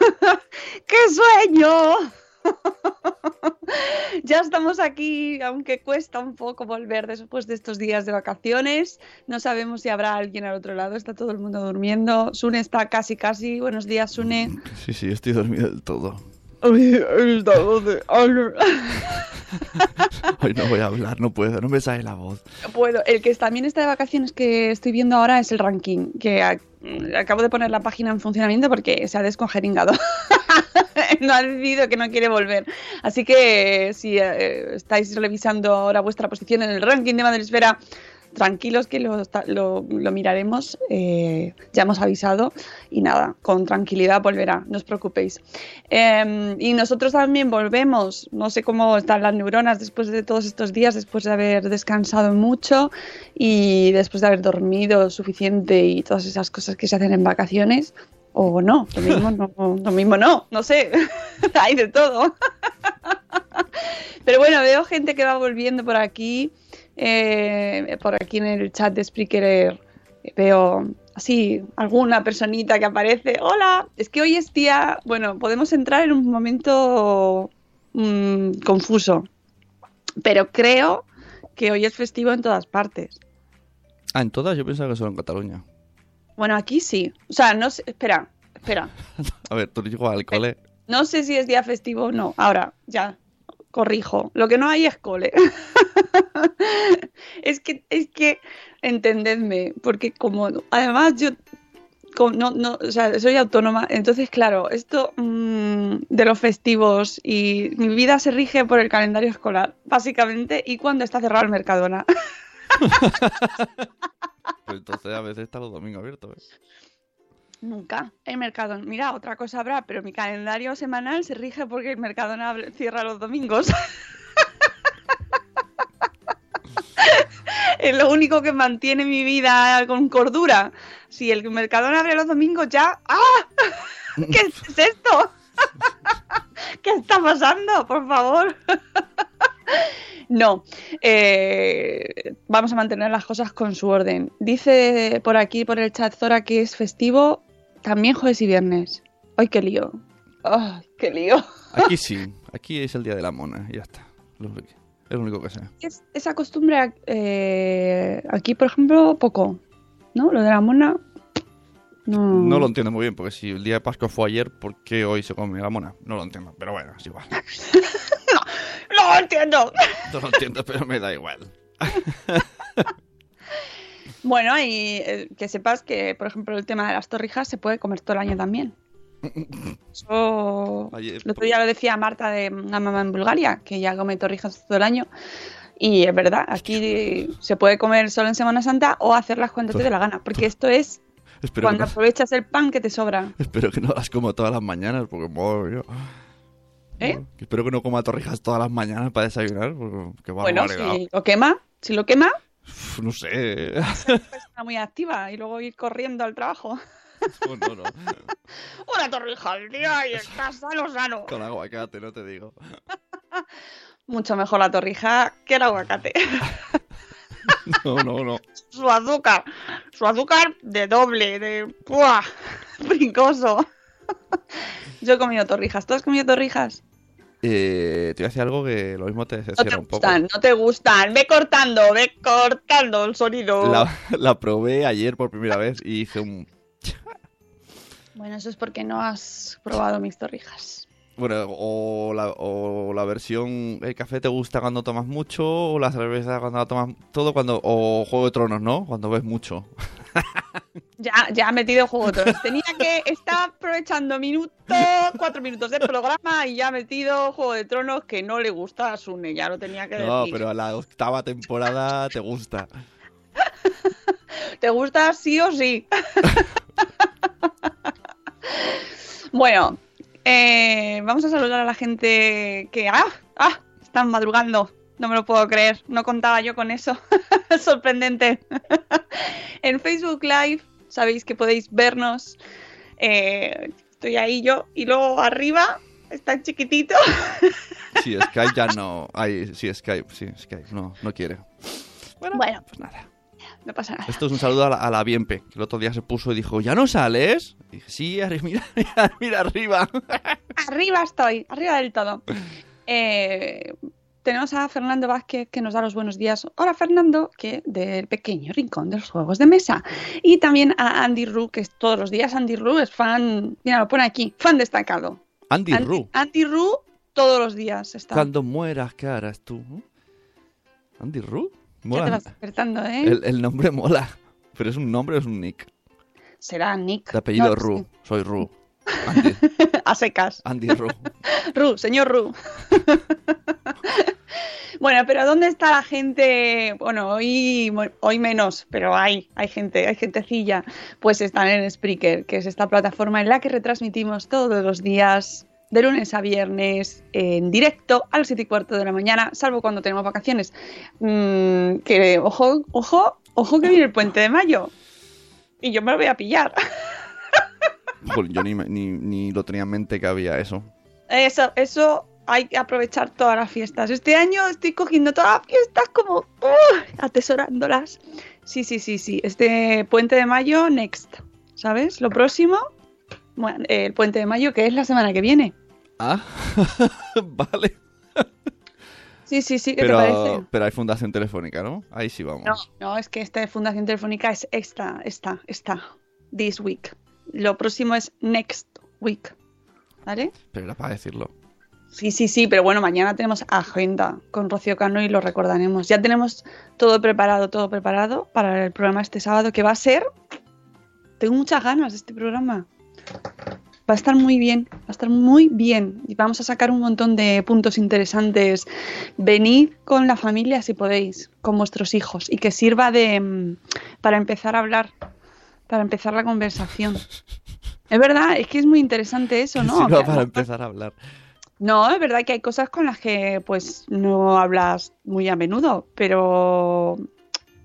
¡Qué sueño! ya estamos aquí, aunque cuesta un poco volver después de estos días de vacaciones. No sabemos si habrá alguien al otro lado, está todo el mundo durmiendo. Sune está casi, casi. Buenos días, Sune. Sí, sí, estoy dormido del todo. Hoy no voy a hablar, no puedo, no me sale la voz. Puedo. El que también está de vacaciones que estoy viendo ahora es el ranking, que acabo de poner la página en funcionamiento porque se ha descongeringado. no ha decidido que no quiere volver. Así que si eh, estáis revisando ahora vuestra posición en el ranking de Madresfera, tranquilos que lo, lo- lo miraremos. eh, ya hemos avisado y nada, con tranquilidad volverá, no os preocupéis. Eh, y nosotros también volvemos. No sé cómo están las neuronas después de todos estos días, después de haber descansado mucho y después de haber dormido suficiente y todas esas cosas que se hacen en vacaciones. O no, lo mismo no, lo mismo no, no sé, hay de todo. Pero bueno, veo gente que va volviendo por aquí, eh, por aquí en el chat de Spreaker eh, veo así alguna personita que aparece. Hola, es que hoy es día, bueno, podemos entrar en un momento mm, confuso, pero creo que hoy es festivo en todas partes. Ah, en todas yo pensaba que solo en Cataluña. Bueno, aquí sí. O sea, no sé, espera, espera. A ver, tú llegas al cole. No sé si es día festivo o no. Ahora, ya, corrijo. Lo que no hay es cole. es que, es que, entendedme, porque como, además yo, no, no, o sea, soy autónoma, entonces, claro, esto mm, de los festivos y mi vida se rige por el calendario escolar, básicamente, y cuando está cerrado el Mercadona. Pues entonces a veces está los domingos abiertos. ¿eh? Nunca. El Mercadona. Mira, otra cosa habrá, pero mi calendario semanal se rige porque el Mercadona cierra los domingos. es lo único que mantiene mi vida con cordura. Si el Mercadona abre los domingos ya... ¡Ah! ¿Qué es esto? ¿Qué está pasando? Por favor. No, eh, vamos a mantener las cosas con su orden. Dice por aquí, por el chat Zora, que es festivo también jueves y viernes. ¡Ay, qué lío! ¡Ay, qué lío! Aquí sí, aquí es el día de la mona y ya está. Es lo único que sé. Es, esa costumbre eh, aquí, por ejemplo, poco. ¿No? Lo de la mona. No, No lo entiendo muy bien, porque si el día de Pascua fue ayer, ¿por qué hoy se come la mona? No lo entiendo, pero bueno, es igual. ¡No lo entiendo! No lo entiendo, pero me da igual. Bueno, y eh, que sepas que, por ejemplo, el tema de las torrijas se puede comer todo el año también. Eso. Ayer- El otro día lo decía Marta de una mamá en Bulgaria, que ya come torrijas todo el año. Y es verdad, aquí se puede comer solo en Semana Santa o hacerlas cuando te dé la gana, porque esto es Espero cuando no, aprovechas el pan que te sobra. espero que no las como todas las mañanas, porque madre mía. ¿Eh? Espero que no coma torrijas todas las mañanas para desayunar, porque qué Bueno, si lo quema, si lo quema, No sé. está muy activa y luego ir corriendo al trabajo. Oh, no, no. Una torrija al día y estás sano, sano. Con aguacate, no te digo. Mucho mejor la torrija que el aguacate. No, no, no. Su azúcar, su azúcar de doble, de ¡buah! brincoso. Yo he comido torrijas. ¿Tú has comido torrijas? Eh, te voy a decir algo que lo mismo te No te decepciona un poco. gustan, no te gustan. Ve cortando, ve cortando el sonido. La, la probé ayer por primera vez y hice un... Bueno, eso es porque no has probado mis torrijas. Bueno, o la, o la versión... El café te gusta cuando tomas mucho, o la cerveza cuando la tomas todo, cuando... O Juego de Tronos, ¿no? Cuando ves mucho. Ya, ya ha metido juego de tronos. Tenía que estar aprovechando minutos, cuatro minutos de programa y ya ha metido Juego de Tronos que no le gusta a Sune, ya lo tenía que No, decir. pero a la octava temporada te gusta. ¿Te gusta sí o sí? bueno, eh, vamos a saludar a la gente que ¡ah! ¡ah! están madrugando. No me lo puedo creer, no contaba yo con eso. Sorprendente. en Facebook Live sabéis que podéis vernos. Eh, estoy ahí yo y luego arriba está chiquitito. Sí, Skype ya no... Ay, sí, Skype, sí, Skype. No, no quiere. Bueno, Bueno. pues nada. No pasa nada. Esto es un saludo a la, a la Bienpe, que el otro día se puso y dijo, ¿ya no sales? Y dije, sí, arri- mira, mira, mira arriba. Arriba estoy, arriba del todo. Eh, tenemos a Fernando Vázquez que nos da los buenos días. Hola Fernando, que del pequeño rincón de los juegos de mesa. Y también a Andy Ru, que es todos los días Andy Ru es fan, mira, lo pone aquí, fan destacado. Andy Andy, Ru. Andy Ru todos los días está. Cuando mueras, ¿qué harás tú? Andy Ru. Ya Mola. te vas despertando, ¿eh? El, el nombre mola. Pero es un nombre o es un nick. Será Nick. De apellido No, Ru. sí. Soy Ru. Andy, A secas. Andy Ru. Ru, señor Ru. bueno, pero ¿dónde está la gente? Bueno, hoy, hoy menos, pero hay, hay gente, hay gentecilla. Pues están en Spreaker, que es esta plataforma en la que retransmitimos todos los días, de lunes a viernes, en directo a las 7 y cuarto de la mañana, salvo cuando tenemos vacaciones. Mm, que, ojo, ojo, ojo que viene el puente de mayo. Y yo me lo voy a pillar. Yo ni, ni, ni lo tenía en mente que había eso. Eso, eso hay que aprovechar todas las fiestas. Este año estoy cogiendo todas las fiestas como ¡uh! atesorándolas. Sí, sí, sí, sí. Este puente de mayo, next. ¿Sabes? Lo próximo, bueno, el puente de mayo, que es la semana que viene. Ah, vale. Sí, sí, sí, ¿qué te parece? Pero, pero hay fundación telefónica, ¿no? Ahí sí vamos. No, no, es que esta Fundación Telefónica es esta, esta, esta. This week. Lo próximo es next week. ¿Vale? Pero era para decirlo. Sí, sí, sí, pero bueno, mañana tenemos agenda con Rocío Cano y lo recordaremos. Ya tenemos todo preparado, todo preparado para el programa este sábado, que va a ser... Tengo muchas ganas de este programa. Va a estar muy bien, va a estar muy bien. Y vamos a sacar un montón de puntos interesantes. Venid con la familia si podéis, con vuestros hijos, y que sirva de mm, para empezar a hablar, para empezar la conversación. Es verdad, es que es muy interesante eso, ¿no? Que- para empezar a hablar. no, es verdad que hay cosas con las que pues no hablas muy a menudo, pero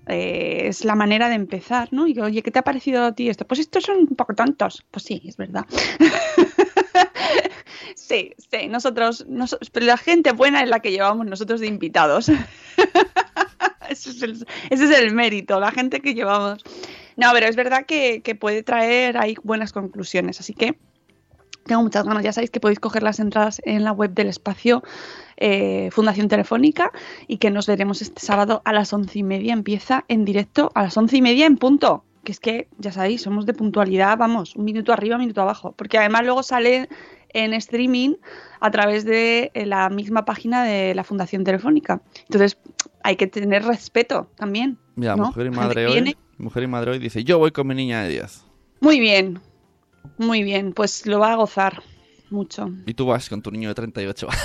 eh, es la manera de empezar, ¿no? Y que, oye, ¿qué te ha parecido a ti esto? Pues estos son un poco tontos. Pues sí, es verdad. sí, sí, nosotros, nos- pero la gente buena es la que llevamos nosotros de invitados. ese, es el, ese es el mérito, la gente que llevamos. No, pero es verdad que, que puede traer ahí buenas conclusiones, así que tengo muchas ganas. Ya sabéis que podéis coger las entradas en la web del espacio eh, Fundación Telefónica y que nos veremos este sábado a las once y media. Empieza en directo a las once y media en punto. Que es que, ya sabéis, somos de puntualidad, vamos, un minuto arriba, un minuto abajo. Porque además luego sale en streaming a través de eh, la misma página de la Fundación Telefónica. Entonces, hay que tener respeto también. ¿no? mujer y madre hoy. viene- Mujer y madre hoy dice, yo voy con mi niña de 10. Muy bien, muy bien, pues lo va a gozar mucho. Y tú vas con tu niño de 38.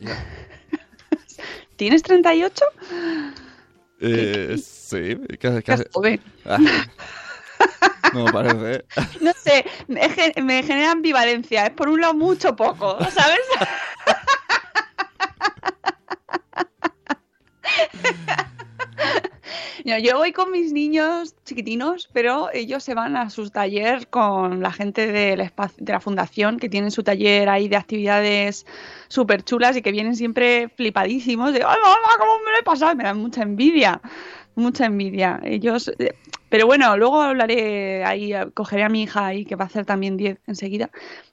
¿Tienes 38? eh, sí. joven. Ah. No me parece. No sé, me, gen- me genera ambivalencia. Es por un lado mucho poco, ¿sabes? Yo voy con mis niños chiquitinos, pero ellos se van a sus taller con la gente del espacio, de la fundación, que tienen su taller ahí de actividades súper chulas y que vienen siempre flipadísimos de, ¡ay, mamá, cómo me lo he pasado! Me dan mucha envidia, mucha envidia. Ellos, eh, pero bueno, luego hablaré ahí, cogeré a mi hija ahí, que va a hacer también 10 enseguida,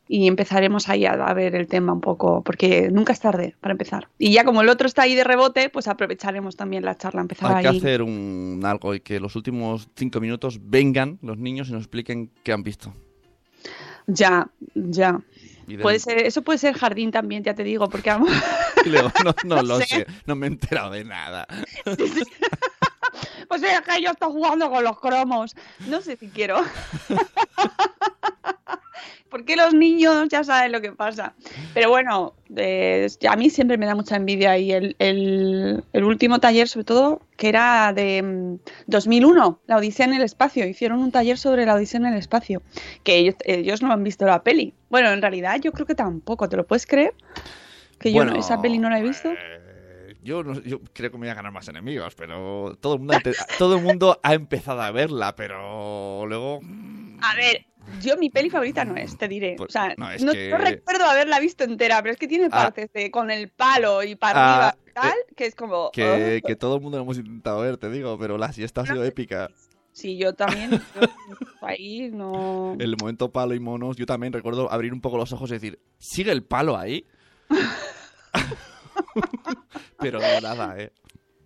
y empezaremos ahí a, a ver el tema un poco, porque nunca es tarde para empezar. Y ya como el otro está ahí de rebote, pues aprovecharemos también la charla, empezar Hay que ahí. hacer un algo y que los últimos cinco minutos vengan los niños y nos expliquen qué han visto. Ya, ya. Puede ser, eso puede ser jardín también, ya te digo, porque luego, no, no No lo sé. sé, no me he enterado de nada. Pues es que yo estoy jugando con los cromos. No sé si quiero. Porque los niños ya saben lo que pasa. Pero bueno, eh, a mí siempre me da mucha envidia. Y el, el- el último taller, sobre todo, que era de mm, 2001, La Odisea en el Espacio. Hicieron un taller sobre La Odisea en el Espacio. Que ellos, ellos no han visto la peli. Bueno, en realidad yo creo que tampoco. ¿Te lo puedes creer? Que yo no- esa peli no la he visto. eh, Yo, no- yo creo que me voy a ganar más enemigos, pero todo el mundo, todo el mundo ha empezado a verla, pero luego... A ver, yo mi peli favorita no es, te diré. Pues, o sea, no, no, es no que- recuerdo haberla visto entera, pero es que tiene Ah. partes de con el palo y para Ah, arriba y tal, que es como... Que, "Oh". que todo el mundo lo hemos intentado ver, te digo, pero la siesta ha sido épica. Sí, yo también. yo ahí no... El momento palo y monos, yo también recuerdo abrir un poco los ojos y decir, ¿sigue el palo ahí? pero nada, ¿eh?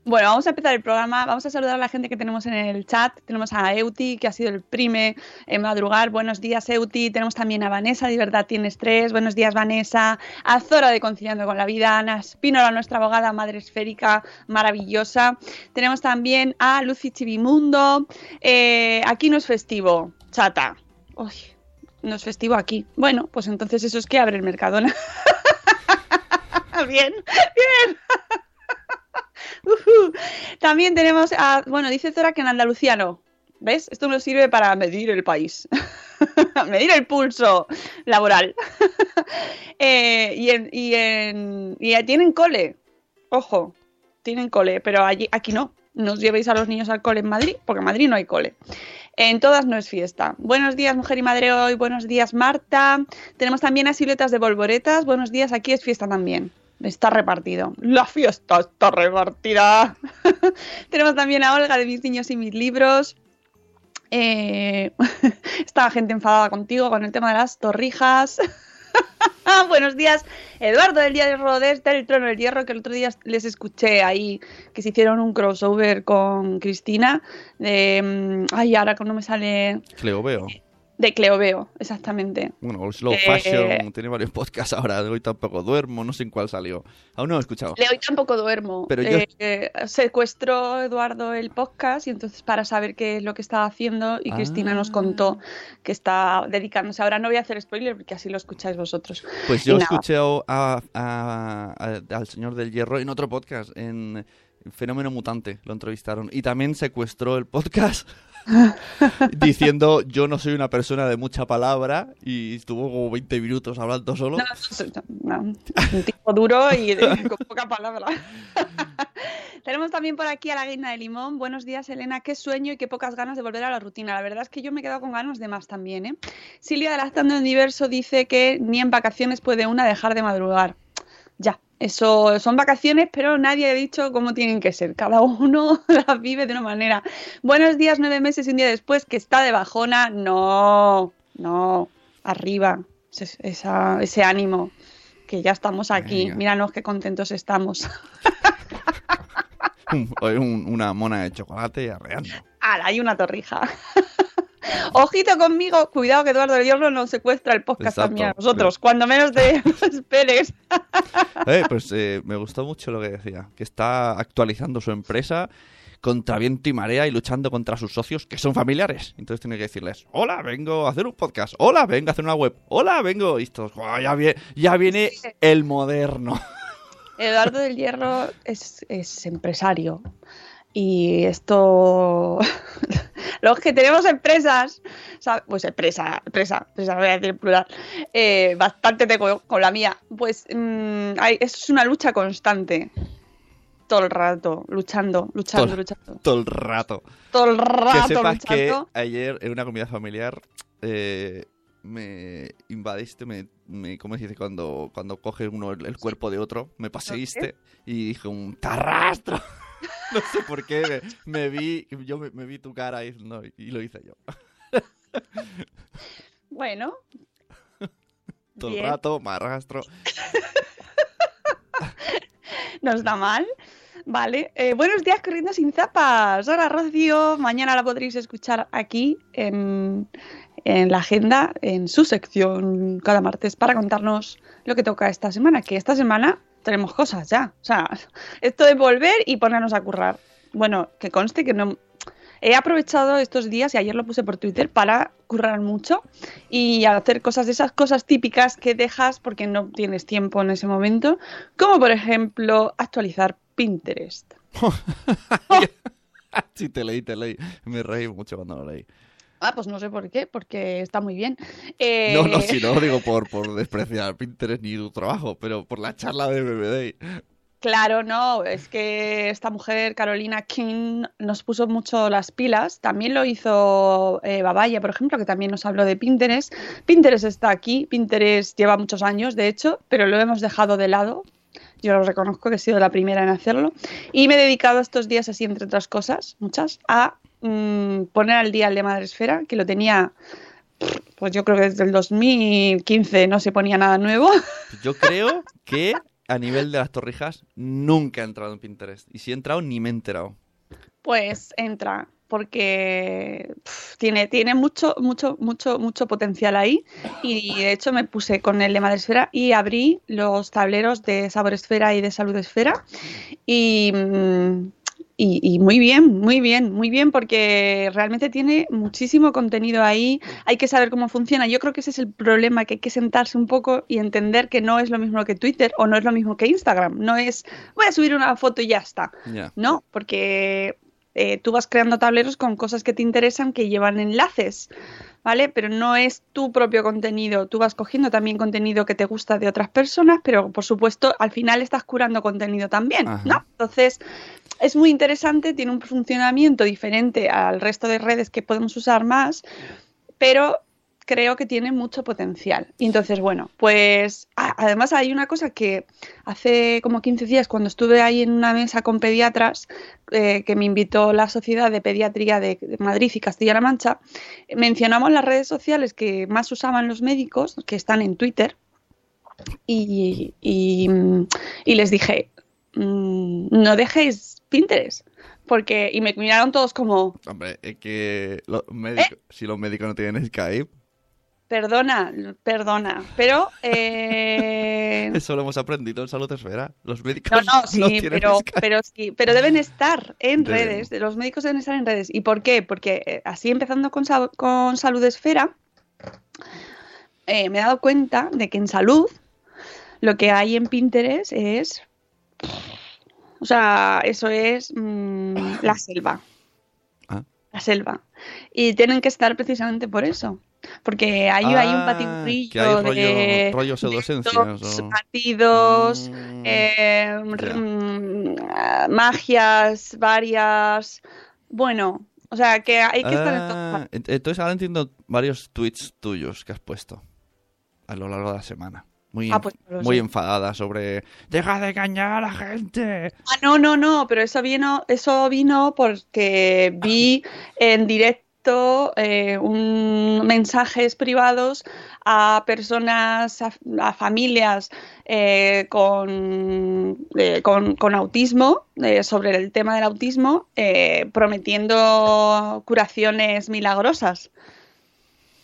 Bueno, vamos a empezar el programa. Vamos a saludar a la gente que tenemos en el chat. Tenemos a Euti, que ha sido el prime en madrugar. Buenos días, Euti. Tenemos también a Vanessa, de verdad tienes tres. Buenos días, Vanessa. A Zora de Conciliando con la Vida. Ana Espínola, nuestra abogada madre esférica maravillosa. Tenemos también a Lucy Chivimundo. Eh, aquí no es festivo, chata. Uy, no es festivo aquí. Bueno, pues entonces eso es que abre el Mercadona. bien, bien. También tenemos a, bueno, dice Zora que en Andalucía no. ¿Ves? Esto nos sirve para medir el país. medir el pulso laboral. Eh, y, en, y, en, y tienen cole. Ojo, tienen cole, pero allí, aquí no. No os llevéis a los niños al cole en Madrid, porque en Madrid no hay cole. En todas no es fiesta. Buenos días, mujer y madre hoy. Buenos días, Marta. Tenemos también a siluetas de volvoretas. Buenos días, aquí es fiesta también. Está repartido. La fiesta está repartida. Tenemos también a Olga de mis niños y mis libros. Eh, está gente enfadada contigo con el tema de las torrijas. Buenos días, Eduardo del Día de Rodés del Trono del Hierro, que el otro día les escuché ahí que se hicieron un crossover con Cristina. De, mm, ay, ahora que no me sale. Cleo veo. De Cleoveo, exactamente. Bueno, Slow Eh, Fashion tiene varios podcasts ahora. de Hoy tampoco duermo, no sé en cuál salió. Aún no lo he escuchado. De hoy tampoco duermo. Pero yo- Eh, secuestró Eduardo el podcast y entonces para saber qué es lo que estaba haciendo y Cristina nos contó que está dedicándose. Ahora no voy a hacer spoiler porque así lo escucháis vosotros. Pues yo escuché a- a- a- a- al señor del hierro en otro podcast, en Fenómeno Mutante, lo entrevistaron. Y también secuestró el podcast diciendo yo no soy una persona de mucha palabra y estuvo como 20 minutos hablando solo. No, un tipo duro y con poca palabra. Tenemos también por aquí a la Guina de Limón. Buenos días, Elena. Qué sueño y qué pocas ganas de volver a la rutina. La verdad es que yo me he quedado con ganas de más también. ¿eh? Silvia de Lactando en Diverso dice que ni en vacaciones puede una dejar de madrugar. Ya, eso son vacaciones, pero nadie ha dicho cómo tienen que ser. Cada uno las vive de una manera. Buenos días, nueve meses y un día después, que está de bajona. No, no, arriba, ese, esa- ese ánimo, que ya estamos aquí. Venga. Míranos qué contentos estamos. Un- un- una mona de chocolate y arreando. ¡Hala! Hay una torrija. Ojito conmigo, cuidado que Eduardo del Hierro nos secuestra el podcast Exacto. también a nosotros, cuando menos te esperes. Eh, pues eh, me gustó mucho lo que decía, que está actualizando su empresa contra viento y marea y luchando contra sus socios que son familiares. Entonces tiene que decirles, hola, vengo a hacer un podcast, hola, vengo a hacer una web, hola, vengo... Y estos, "Guau, ya, vie- ya viene el moderno. Eduardo del Hierro es, es empresario. Y esto. Los que tenemos empresas, pues empresa, empresa, empresa, voy a decir plural, eh, bastante tengo con la mía, pues mm, hay- es una lucha constante. todo el rato luchando, luchando, Todo- luchando. Todo el rato. Todo el Que rato sepas que luchando. ayer en una comida familiar eh, me invadiste, me, me ¿cómo se dice? Cuando, cuando coge uno el, el cuerpo de otro, me paseíste y dije un tarrastro. no sé por qué, me, me vi, yo me, me vi tu cara y, no, y lo hice yo. Bueno. Todo bien, el rato, me arrastro. No está mal. Vale. Eh, buenos días, corriendo sin zapas. Hola, Rocío. Mañana la podréis escuchar aquí en, en la agenda, en su sección cada martes, para contarnos lo que toca esta semana. Que esta semana tenemos cosas ya. O sea, esto de volver y ponernos a currar. Bueno, que conste que no. He aprovechado estos días, y ayer lo puse por Twitter, para currar mucho y hacer cosas de esas cosas típicas que dejas porque no tienes tiempo en ese momento, como por ejemplo actualizar Pinterest. sí, te leí, te leí. Me reí mucho cuando lo leí. Ah, pues no sé por qué, porque está muy bien. Eh, No, no, si no lo digo por, por despreciar Pinterest ni tu trabajo, pero por la charla de BBD. Claro, no, es que esta mujer, Carolina King, nos puso mucho las pilas. También lo hizo eh, Babaya, por ejemplo, que también nos habló de Pinterest. Pinterest está aquí, Pinterest lleva muchos años, de hecho, pero lo hemos dejado de lado. Yo lo reconozco que he sido la primera en hacerlo. Y me he dedicado estos días, así entre otras cosas, muchas, a mm, poner al día el de Madresfera, que lo tenía, pues yo creo que desde el 2015 no se ponía nada nuevo. Yo creo que a nivel de las torrijas nunca he entrado en Pinterest. Y si he entrado, ni me he enterado. Pues entra, porque tiene, tiene mucho, mucho, mucho, mucho potencial ahí. Y de hecho me puse con el de Madresfera y abrí los tableros de Sabor Esfera y de Salud Esfera. Y, mm, y, y muy bien, muy bien, muy bien, porque realmente tiene muchísimo contenido ahí. Hay que saber cómo funciona. Yo creo que ese es el problema, que hay que sentarse un poco y entender que no es lo mismo que Twitter o no es lo mismo que Instagram. No es, voy a subir una foto y ya está. No, porque eh, tú vas creando tableros con cosas que te interesan que llevan enlaces, ¿vale? Pero no es tu propio contenido. Tú vas cogiendo también contenido que te gusta de otras personas, pero por supuesto al final estás curando contenido también, Ajá. ¿no? Entonces es muy interesante, tiene un funcionamiento diferente al resto de redes que podemos usar más, pero creo que tiene mucho potencial. Y entonces, bueno, pues además hay una cosa que hace como 15 días, cuando estuve ahí en una mesa con pediatras, eh, que me invitó la Sociedad de Pediatría de, Madrid y Castilla-La Mancha, mencionamos las redes sociales que más usaban los médicos, que están en Twitter, y, y, y les dije, mm, no dejéis Pinterest, porque, y me miraron todos como, Hombre, es que los médicos, ¿Eh? si los médicos no tienen Skype, perdona, perdona, pero... eh, eso lo hemos aprendido en Salud Esfera. Los médicos No, no, sí, tienen pero, Skype. pero sí, pero deben estar en Deben. redes, los médicos deben estar en redes. ¿Y por qué? Porque eh, así empezando con, con Salud Esfera, eh, me he dado cuenta de que en salud lo que hay en Pinterest es, o sea, eso es mm, la selva. Ah. La selva. Y tienen que estar precisamente por eso. Porque ahí hay un Ah, patiburrillo hay rollo- de, rollo o- batidos, Mm, eh, mm, ah, magias varias. Bueno, o sea que hay que estar en todas Ah, entonces ahora entiendo varios tweets tuyos que has puesto a lo largo de la semana. Muy, Ah, pues muy enfadada sobre deja de engañar a la gente. Ah, no, no, no, pero eso vino, eso vino porque vi en directo eh, un, mensajes privados a personas, a, a familias eh, con, eh, con, con autismo, eh, sobre el tema del autismo, prometiendo curaciones milagrosas.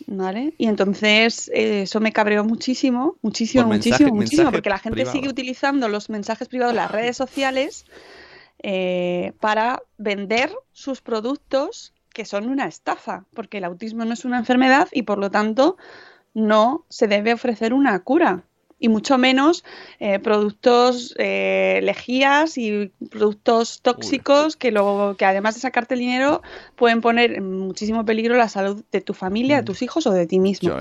¿Vale? Y entonces eso me cabreó muchísimo, muchísimo, Por mensaje- muchísimo, muchísimo, mensaje porque la gente privado. sigue utilizando los mensajes privados en las redes sociales para vender sus productos que son una estafa, porque el autismo no es una enfermedad y por lo tanto no se debe ofrecer una cura. Y mucho menos eh, productos eh, lejías y productos tóxicos que, lo, que además de sacarte el dinero pueden poner en muchísimo peligro la salud de tu familia, de tus hijos o de ti mismo.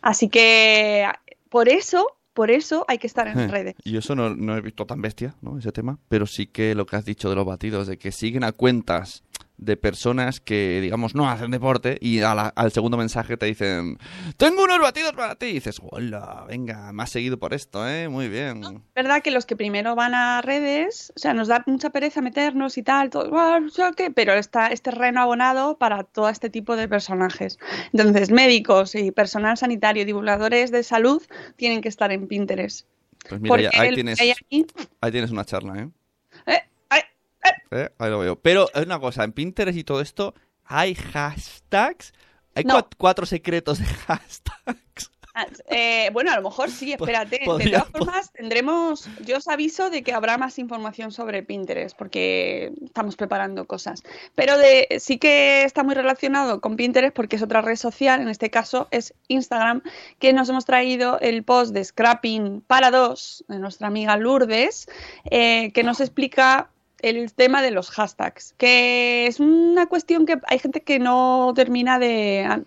Así que por eso Por eso hay que estar en Eh, redes. Y eso no, no he visto tan bestia, ¿no? Ese tema. Pero sí que lo que has dicho de los batidos, de que siguen a cuentas de personas que, digamos, no hacen deporte y a la- al segundo mensaje te dicen, tengo unos batidos para ti. Y dices, hola, venga, me has seguido por esto, ¿eh? Muy bien. verdad que los que primero van a redes, o sea, nos da mucha pereza meternos y tal, todo, "Ah, no sé qué", pero está este terreno abonado para todo este tipo de personajes. Entonces, médicos y personal sanitario, divulgadores de salud, tienen que estar en Pinterest. Pues mira, ya- ahí, tienes, ahí tienes una charla, ¿eh? ¿Eh? Ahí lo veo. Pero es una cosa, en Pinterest y todo esto, hay hashtags. Hay No. cuatro secretos de hashtags. ah, eh, bueno, a lo mejor sí, espérate. De todas formas, tendremos, yo os aviso de que habrá más información sobre Pinterest, porque estamos preparando cosas. Pero de, sí que está muy relacionado con Pinterest porque es otra red social, en este caso es Instagram, que nos hemos traído el post de Scrapping para dos, de nuestra amiga Lourdes, eh, que nos explica el tema de los hashtags, que es una cuestión que hay gente que no termina de... A,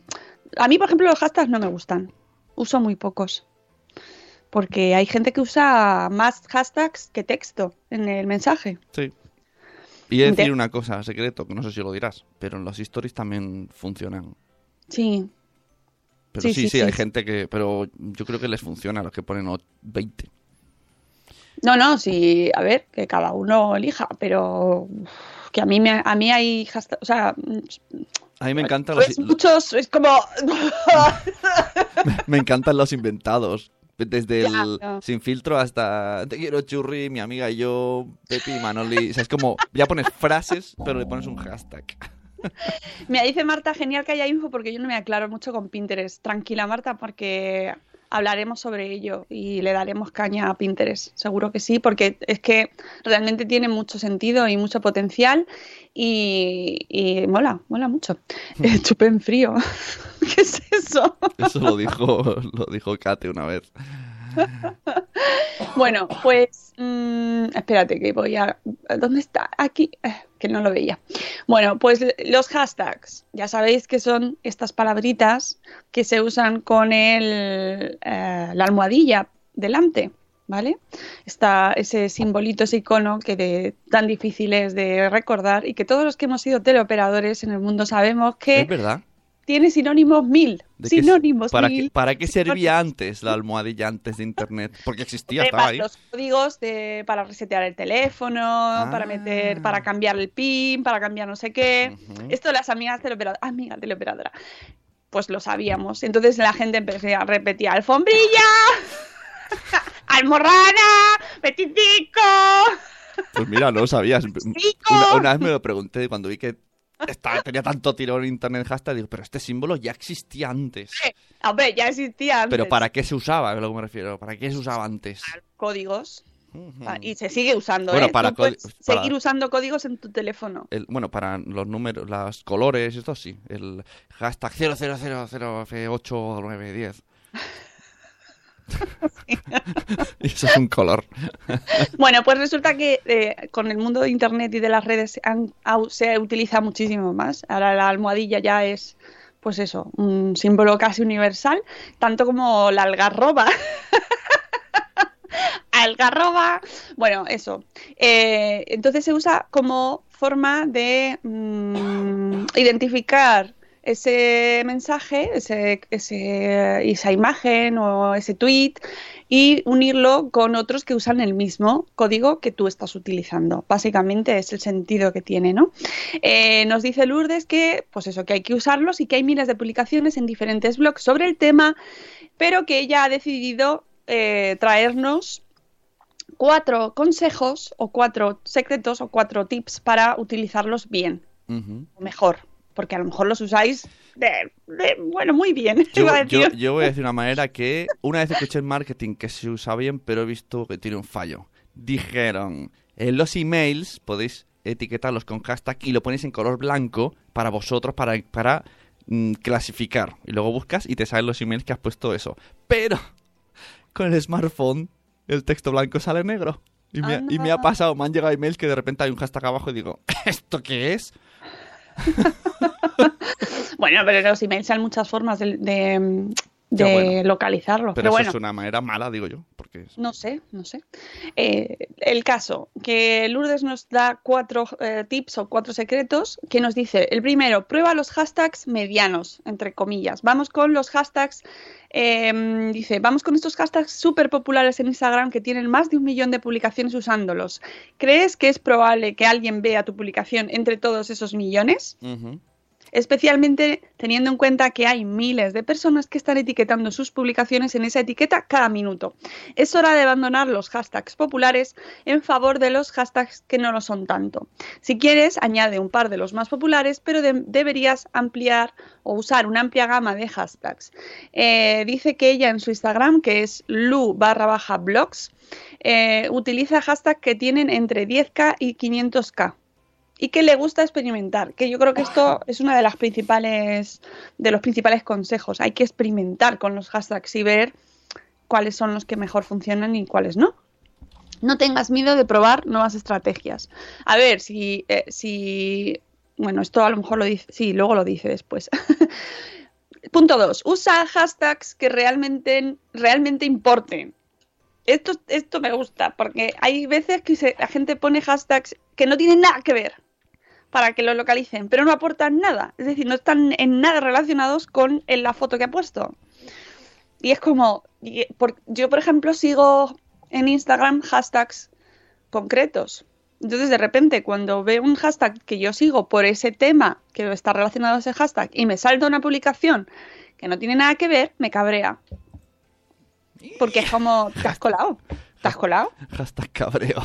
a mí, por ejemplo, los hashtags no me gustan. Uso muy pocos. Porque hay gente que usa más hashtags que texto en el mensaje. Sí. Y he de De- decir una cosa, secreto, que no sé si lo dirás, pero en los stories también funcionan. Sí. Pero Sí, sí, sí, sí, hay sí. gente que... Pero yo creo que les funciona a los que ponen o- 20. No, no, sí, a ver, que cada uno elija, pero que a mí, me, a mí hay hashtags, o sea, A mí me encantan los, pues muchos, es como... me encantan los inventados. Desde el ya. sin filtro hasta te quiero churri, mi amiga y yo, Pepi y Manoli. O sea, es como, ya pones frases, pero le pones un hashtag. Me dice Marta, genial que haya info porque yo no me aclaro mucho con Pinterest. Tranquila, Marta, porque hablaremos sobre ello y le daremos caña a Pinterest. Seguro que sí, porque es que realmente tiene mucho sentido y mucho potencial y, y mola, mola mucho. Eh, Chupen frío. ¿Qué es eso? Eso lo dijo, lo dijo Kate una vez. Bueno, pues mm, espérate que voy a... ¿Dónde está? Aquí, que no lo veía. Bueno, pues los hashtags, ya sabéis que son estas palabritas que se usan con el, eh, la almohadilla delante, ¿vale? Está ese simbolito, ese icono que de, tan difícil es de recordar y que todos los que hemos sido teleoperadores en el mundo sabemos que Es verdad. Tiene sinónimos mil. ¿De qué- Sinónimos ¿Para mil. qué, ¿Para qué servía antes la almohadilla antes de internet? Porque existía, estaba ahí. los códigos de, para resetear el teléfono, para meter, para cambiar el PIN, para cambiar no sé qué. Ujú. Esto las amigas teleoperadoras, amiga teleoperadora, pues lo sabíamos. Entonces la gente empezó a repetir alfombrilla, almorrana, petitico. Pues mira, no lo sabías. Una, una vez me lo pregunté cuando vi que estaba- tenía tanto tirón en internet hashtag, digo, pero este símbolo ya existía antes. Hombre, ya existían Pero ¿para qué se usaba? Es lo que me refiero. ¿Para qué se usaba antes? códigos. Ah, Y se sigue usando, Bueno, ¿eh? para Tú seguir usando códigos en tu teléfono. El- bueno, para los números, los colores, esto sí. El hashtag 000088910. y eso es un color. Bueno, pues resulta que eh, con el mundo de Internet y de las redes se utiliza muchísimo más. Ahora la almohadilla ya es, pues eso, un símbolo casi universal, tanto como la algarroba. algarroba. Bueno, eso. Eh, entonces se usa como forma de mm, identificar ese mensaje, ese, ese- esa imagen o ese tweet y unirlo con otros que usan el mismo código que tú estás utilizando. Básicamente es el sentido que tiene, ¿no? Eh, nos dice Lourdes que, pues eso, que hay que usarlos y que hay miles de publicaciones en diferentes blogs sobre el tema, pero que ella ha decidido eh, traernos cuatro consejos o cuatro secretos o cuatro tips para utilizarlos bien o mejor, porque a lo mejor los usáis de, de- bueno, muy bien. Yo, a yo- voy a decir una manera que una vez escuché en marketing que se usa bien, pero he visto que tiene un fallo. Dijeron, en los emails podéis etiquetarlos con hashtag y lo ponéis en color blanco para vosotros, para, para mm, clasificar. Y luego buscas y te salen los emails que has puesto eso. Pero con el smartphone el texto blanco sale negro. Y me, ha- y me ha pasado, me han llegado emails que de repente hay un hashtag abajo y digo, ¿esto qué es? Bueno, pero los emails hay muchas formas de, de, de bueno. localizarlo. Pero, Pero, eso bueno, es una manera mala, digo yo. No sé, no sé. Eh, el caso, que Lourdes nos da cuatro eh, tips o cuatro secretos que nos dice, el primero, prueba los hashtags medianos, entre comillas. Vamos con los hashtags, eh, dice, vamos con estos hashtags súper populares en Instagram que tienen más de un millón de publicaciones usándolos. ¿Crees que es probable que alguien vea tu publicación entre todos esos millones? Especialmente teniendo en cuenta que hay miles de personas que están etiquetando sus publicaciones en esa etiqueta cada minuto. Es hora de abandonar los hashtags populares en favor de los hashtags que no lo son tanto. Si quieres, añade un par de los más populares, pero de- deberías ampliar o usar una amplia gama de hashtags. Eh, dice que ella en su Instagram, que es lu barra eh, utiliza hashtags que tienen entre 10k y 500k y que le gusta experimentar, que yo creo que esto es una de las principales de los principales consejos. Hay que experimentar con los hashtags y ver cuáles son los que mejor funcionan y cuáles no. No tengas miedo de probar nuevas estrategias. A ver, si, eh, si bueno, esto a lo mejor lo dice, sí, luego lo dice después. Punto 2. Usa hashtags que realmente, realmente importen. Esto, esto me gusta, porque hay veces que se- la gente pone hashtags que no tienen nada que ver para que lo localicen, pero no aportan nada. Es decir, no están en nada relacionados con en la foto que ha puesto. Y es como, y- por- yo por ejemplo sigo en Instagram hashtags concretos. Entonces de repente cuando veo un hashtag que yo sigo por ese tema que está relacionado a ese hashtag y me salta una publicación que no tiene nada que ver, me cabrea. Porque es como, te has colado, te has colado. Hashtag cabreo.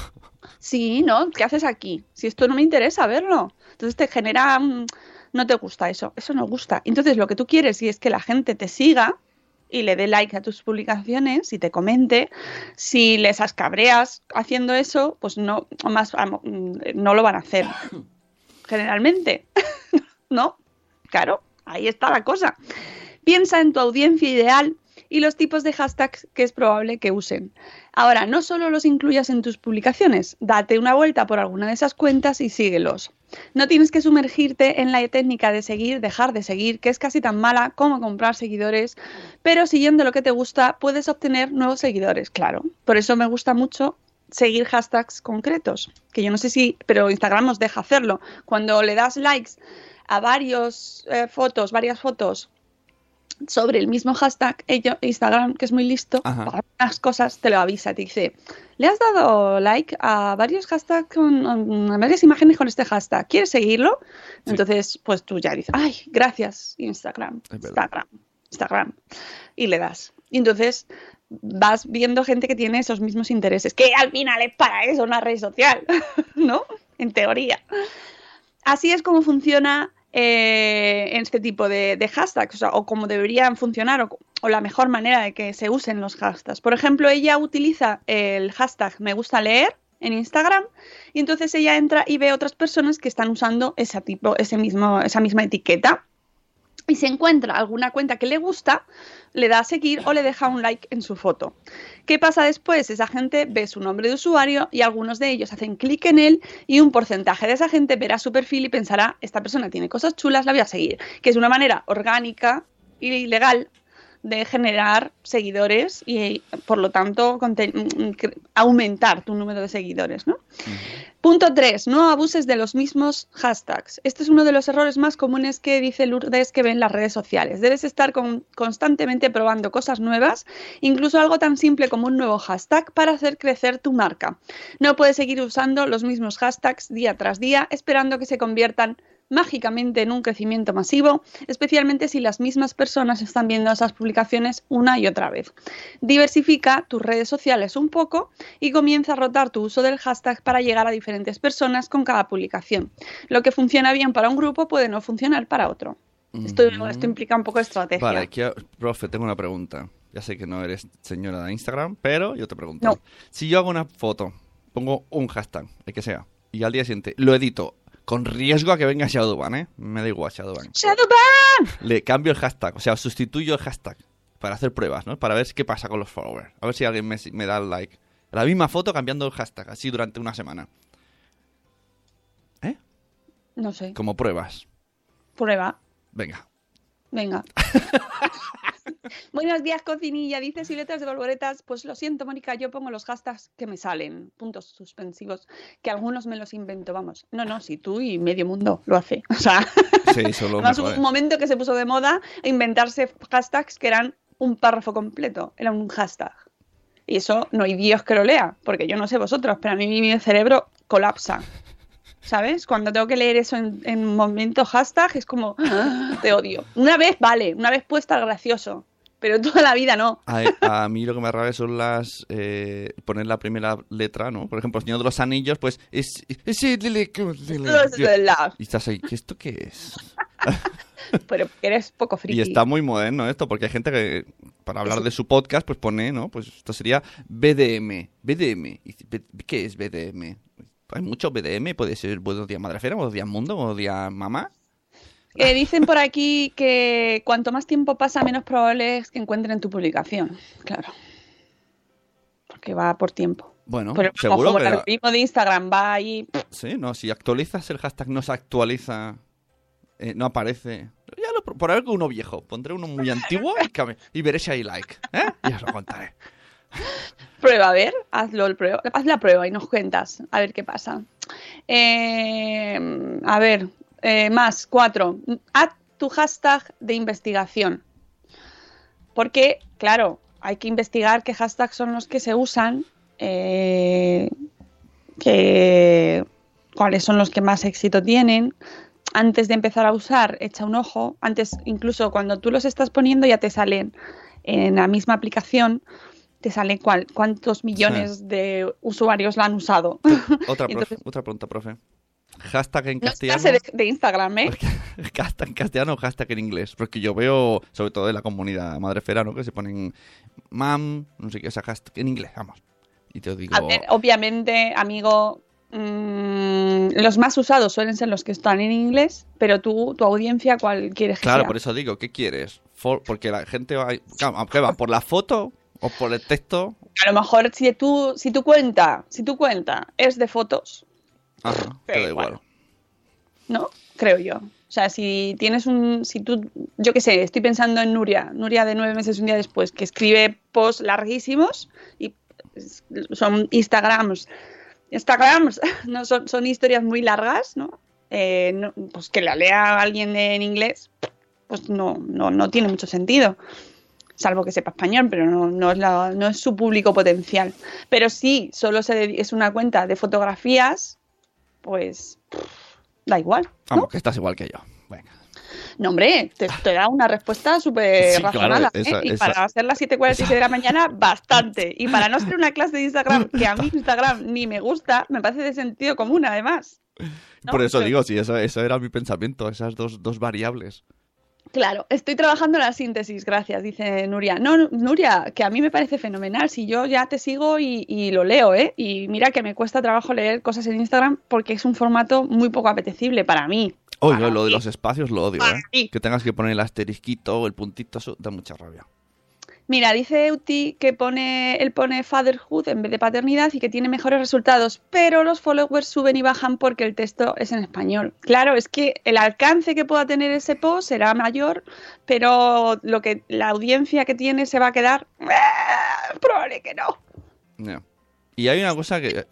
Sí, ¿no? ¿Qué haces aquí? Si esto no me interesa verlo. Entonces te genera... mm, No te gusta eso, eso no gusta. Entonces lo que tú quieres y es que la gente te siga y le dé like a tus publicaciones y te comente. Si les ascabreas haciendo eso, pues no, más, mm, no lo van a hacer. Generalmente. ¿No? Claro, ahí está la cosa. Piensa en tu audiencia ideal y los tipos de hashtags que es probable que usen. Ahora, no solo los incluyas en tus publicaciones, date una vuelta por alguna de esas cuentas y síguelos. No tienes que sumergirte en la técnica de seguir, dejar de seguir, que es casi tan mala como comprar seguidores, pero siguiendo lo que te gusta puedes obtener nuevos seguidores, claro. Por eso me gusta mucho seguir hashtags concretos, que yo no sé si, pero Instagram nos deja hacerlo. Cuando le das likes a varios eh, fotos, varias fotos sobre el mismo hashtag, ello- Instagram, que es muy listo, Ajá. para unas cosas te lo avisa, te dice, le has dado like a varios hashtags, con, a varias imágenes con este hashtag, ¿quieres seguirlo? Sí. Entonces, pues tú ya dices, ay, gracias, Instagram, Es. Instagram, Instagram, y le das. Y entonces vas viendo gente que tiene esos mismos intereses, que al final es para eso una red social, ¿no? En teoría. Así es como funciona eh, este tipo de, hashtags, o, sea, o como deberían funcionar, o, la mejor manera de que se usen los hashtags. Por ejemplo, ella utiliza el hashtag me gusta leer en Instagram y entonces ella entra y ve otras personas que están usando ese tipo, ese mismo, esa misma etiqueta. Y si encuentra alguna cuenta que le gusta, le da a seguir o le deja un like en su foto. ¿Qué pasa después? Esa gente ve su nombre de usuario y algunos de ellos hacen clic en él y un porcentaje de esa gente verá su perfil y pensará, esta persona tiene cosas chulas, la voy a seguir. Que es una manera orgánica y legal de generar seguidores y por lo tanto mm, aumentar tu número de seguidores, ¿no? Punto 3. No abuses de los mismos hashtags. Este es uno de los errores más comunes que dice Lourdes que ven en las redes sociales. Debes estar con- constantemente probando cosas nuevas, incluso algo tan simple como un nuevo hashtag para hacer crecer tu marca. No puedes seguir usando los mismos hashtags día tras día esperando que se conviertan mágicamente en un crecimiento masivo, especialmente si las mismas personas están viendo esas publicaciones una y otra vez. Diversifica tus redes sociales un poco y comienza a rotar tu uso del hashtag para llegar a diferentes personas con cada publicación. Lo que funciona bien para un grupo puede no funcionar para otro. Esto, esto implica un poco de estrategia. Vale, aquí, profe, tengo una pregunta. Ya sé que no eres señora de Instagram, pero yo te pregunto. No. Si yo hago una foto, pongo un hashtag, el que sea, y al día siguiente lo edito, con riesgo a que venga Shadowban, ¿eh? Me da igual Shadowban. ¡Shadowban! Le cambio el hashtag, o sea, sustituyo el hashtag para hacer pruebas, ¿no? Para ver qué pasa con los followers. A ver si alguien me, me da el like. La misma foto cambiando el hashtag, así durante una semana. ¿Eh? No sé. Como pruebas. Prueba. Venga. Venga. Buenos días, cocinilla. Dices y letras de volvoretas. Pues lo siento, Mónica, yo pongo los hashtags que me salen, puntos suspensivos, que algunos me los invento, vamos. No, no, si tú y medio mundo lo hace. O sea, Sí, solo además hubo un momento que se puso de moda inventarse hashtags que eran un párrafo completo, era un hashtag. Y eso no hay Dios que lo lea, porque yo no sé vosotros, pero a mí mi cerebro colapsa. ¿Sabes? Cuando tengo que leer eso en, en momentos hashtag es como, "Ah, te odio. Una vez vale, una vez puede estar gracioso, pero toda la vida no. A, a mí lo que me rabia son las. eh, poner la primera letra, ¿no? Por ejemplo, el Señor de los Anillos, pues. Es, es y estás ahí, ¿qué esto qué es? Pero eres poco friki. Y está muy moderno esto, porque hay gente que, para hablar de su podcast, pues pone, ¿no? Pues esto sería BDM. BDM. Y dice, "B- ¿Qué es BDM? Hay mucho BDM, puede ser Buenos días Madrefera, Buenos días Mundo, Buenos días Mamá. Eh, dicen por aquí que cuanto más tiempo pasa, menos probable es que encuentren tu publicación. Claro. Porque va por tiempo. Bueno, Pero seguro como que... el algoritmo de Instagram va ahí. Sí, no, si actualizas el hashtag no se actualiza, eh, no aparece. Ya lo, por algo uno viejo, pondré uno muy antiguo y, y veré si hay like. ¿eh? Y os lo contaré. Prueba, a ver, hazlo el prueba, haz la prueba y nos cuentas, a ver qué pasa. Eh, a ver, eh, más, cuatro. Haz tu hashtag de investigación. Porque, claro, hay que investigar qué hashtags son los que se usan, eh, cuáles son los que más éxito tienen. Antes de empezar a usar, echa un ojo. Antes, incluso cuando tú los estás poniendo, ya te salen en la misma aplicación te sale cuál, cuántos millones de usuarios la han usado. Otra, profe, Entonces- otra pregunta, profe. Hashtag en No castellano. de, de Instagram, ¿eh? hashtag en castellano o hashtag en inglés. Porque yo veo, sobre todo de la comunidad madrefera, ¿no? Que se ponen mam, no sé qué, o sea, hashtag en inglés, vamos. Y te digo, A ver, obviamente, amigo, mm, los más usados suelen ser los que están en inglés, pero tú, tu audiencia, ¿cuál quieres que claro, sea? por eso digo, ¿qué quieres? For- porque la gente va, claro, ¿qué va? ¿Por la foto o por el texto? A lo mejor si tú, si tu cuenta, si tu cuenta es de fotos, Ajá, te Da igual. ¿no? Creo yo. O sea, si tienes un, si tú, yo qué sé, estoy pensando en Nuria, Nuria de nueve meses un día después, que escribe posts larguísimos y es- son Instagrams, Instagrams, no son, son historias muy largas, ¿no? Eh, no- Pues que la lea alguien en inglés, pues no, no, no tiene mucho sentido. Salvo que sepa español, pero no, no, es la- no es su público potencial. Pero sí, solo se es una cuenta de fotografías, pues da igual. ¿no? Vamos, que estás igual que yo. Venga. No, hombre, te, te da una respuesta súper Sí, claro, razonada. ¿eh? esa- y esa- para ser las 7.46 de la mañana, bastante. Y para no ser una clase de Instagram, que a mí Instagram ni me gusta, me parece de sentido común, además. ¿no? Por eso Pero- digo, sí, eso, eso era mi pensamiento, esas dos, dos variables. Claro, estoy trabajando la síntesis, gracias, dice Nuria. No, Nuria, que a mí me parece fenomenal. Si yo ya te sigo y, y lo leo, ¿eh? Y mira que me cuesta trabajo leer cosas en Instagram porque es un formato muy poco apetecible para mí. Oye, lo de los espacios lo odio, ¿eh? Que tengas que poner el asterisquito o el puntito, eso da mucha rabia. Mira, dice Euti que pone, él pone fatherhood en vez de paternidad y que tiene mejores resultados, pero los followers suben y bajan porque el texto es en español. Claro, es que el alcance que pueda tener ese post será mayor, pero lo que la audiencia que tiene se va a quedar ¡eh! probable que no. Y hay una cosa que...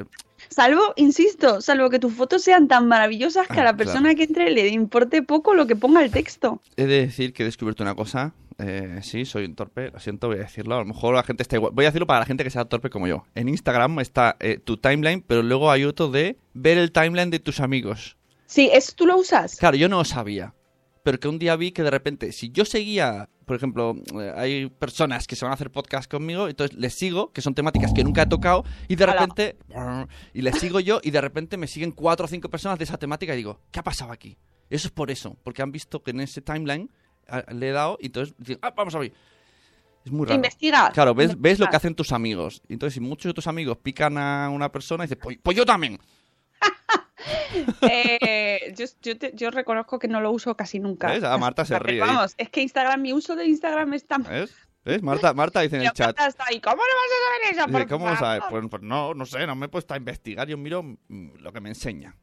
Salvo, insisto, salvo que tus fotos sean tan maravillosas que Ah, a la persona claro. que entre le importe poco lo que ponga el texto. He de decir que he descubierto una cosa. Eh, sí, soy un torpe, lo siento, voy a decirlo. A lo mejor la gente está igual. Voy a decirlo para la gente que sea torpe como yo. En Instagram está eh, tu timeline, pero luego hay otro de ver el timeline de tus amigos. Sí, ¿eso tú lo usas? Claro, yo no lo sabía. Pero que un día vi que de repente, si yo seguía, por ejemplo, eh, hay personas que se van a hacer podcast conmigo, entonces les sigo, que son temáticas que nunca he tocado, y de repente, y les sigo yo, y de repente me siguen cuatro o cinco personas de esa temática y digo, ¿qué ha pasado aquí? Eso es por eso, porque han visto que en ese timeline le he dado, y entonces dicen, ah, vamos a ver. Es muy raro. Investiga. Claro, ves, ves lo Investiga. que hacen tus amigos. Entonces, si muchos de tus amigos pican a una persona, dices, pues, pues yo también. Eh, yo, yo te- yo reconozco que no lo uso casi nunca. ¿Ves? Ah, Marta se ríe. Vamos, es que Instagram, mi uso de Instagram es tan... ¿Ves? ¿Ves? Marta, Marta dice en el chat. Está ahí, ¿Cómo no vas a saber eso? Dice, ¿Cómo ver? favor? Pues, pues no, no sé, no me he puesto a investigar. Yo miro mm, lo que me enseña.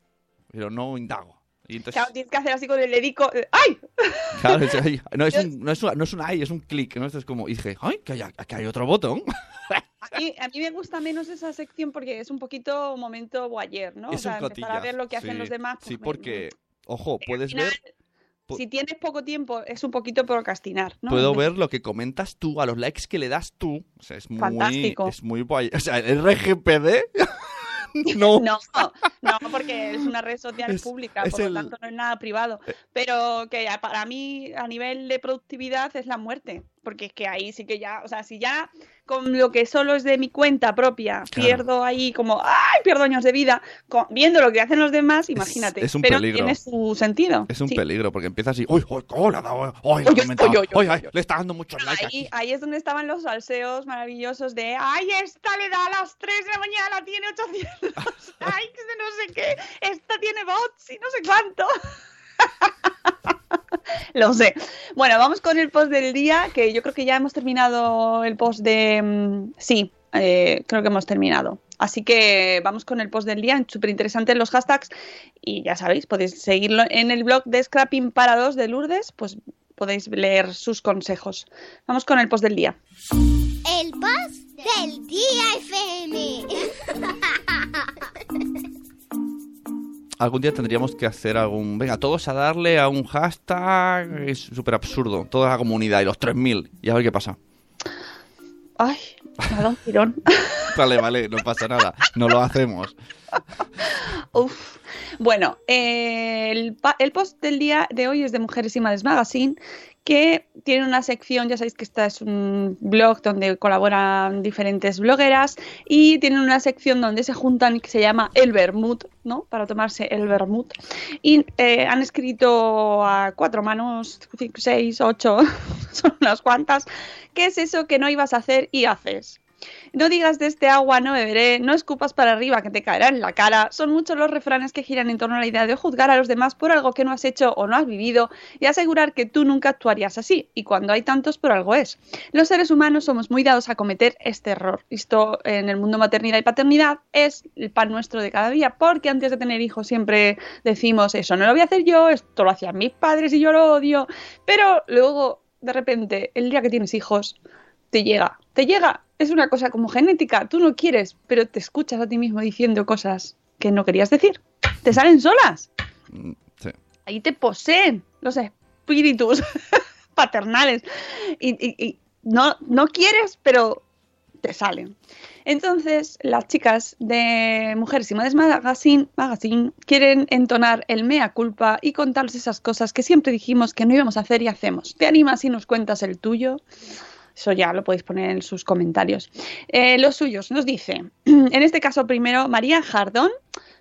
Pero no indago. Y entonces, Claro, tienes que hacer así con el dedico. eh, ¡Ay! claro, es- ay, no, es un, no, es un, no es un ay, es un clic. ¿no? Esto es como, y dije, ay, que hay, que hay otro botón. A mí, a mí me gusta menos esa sección porque es un poquito momento boyer, ¿no? es o sea, empezar a ver lo que hacen sí, los demás. pues Sí, me- porque, ojo, puedes final, ver, Si tienes poco tiempo, es un poquito procrastinar, ¿no? puedo ver lo que comentas tú, a los likes que le das tú. O sea, es muy, Fantástico. es muy guay. O sea, el RGPD, no. No, no, porque es una red social Es- pública, es por el- lo tanto no es nada privado. Pero que para mí, a nivel de productividad, es la muerte. Porque es que ahí sí que ya, o sea, si ya con lo que solo es de mi cuenta propia Claro. pierdo ahí como, ¡ay! Pierdo años de vida, con- viendo lo que hacen los demás, imagínate. es un Pero peligro. tiene su sentido. Es un sí. peligro, porque empieza así, uy, uy, cómo le ha dado, uy, le ha Uy, uy, comentado, uy, uy, uy, uy, ay, uy. le está dando muchos likes Ahí, ahí es donde estaban los salseos maravillosos de ¡Ay, esta le da a las 3 de la mañana, tiene 800 likes de no sé qué! ¡Esta tiene bots y no sé cuánto! Lo sé. Bueno, vamos con el post del día, que yo creo que ya hemos terminado el post de... mm, Sí, eh, creo que hemos terminado. Así que vamos con el post del día, súper interesante los hashtags y ya sabéis, podéis seguirlo en el blog de Scrapping para dos de Lourdes, pues podéis leer sus consejos. Vamos con el post del día. El post del día FM. Algún día tendríamos que hacer algún... Venga, todos a darle a un hashtag, es súper absurdo, toda la comunidad y los 3.000, y a ver qué pasa. Ay, me ha dado un tirón. Vale, vale, no pasa nada, no lo hacemos. Uf. Bueno, eh, el post del día de hoy es de Mujeres y Madres Magazine, que tiene una sección, ya sabéis que esta es un blog donde colaboran diferentes blogueras y tienen una sección donde se juntan que se llama El Vermut, ¿no? Para tomarse el Vermut. Y eh, han escrito a cuatro manos, seis, ocho, son unas cuantas, ¿qué es eso que no ibas a hacer y haces? No digas de este agua no beberé, no escupas para arriba que te caerá en la cara. Son muchos los refranes que giran en torno a la idea de juzgar a los demás por algo que no has hecho o no has vivido y asegurar que tú nunca actuarías así. Y cuando hay tantos, por algo es. Los seres humanos somos muy dados a cometer este error. Esto en el mundo maternidad y paternidad es el pan nuestro de cada día, porque antes de tener hijos siempre decimos eso no lo voy a hacer yo, esto lo hacían mis padres y yo lo odio. Pero luego, de repente, el día que tienes hijos, te llega, te llega. Es una cosa como genética, tú no quieres, pero te escuchas a ti mismo diciendo cosas que no querías decir. Te salen solas. Mm, Sí. Ahí te poseen los espíritus paternales. Y, y- y no, no quieres, pero te salen. Entonces, las chicas de Mujeres y Madres Magazine, Magazine quieren entonar el mea culpa y contarles esas cosas que siempre dijimos que no íbamos a hacer y hacemos. ¿Te animas y nos cuentas el tuyo? Eso ya lo podéis poner en sus comentarios. Eh, los suyos nos dice, en este caso primero, María Jardón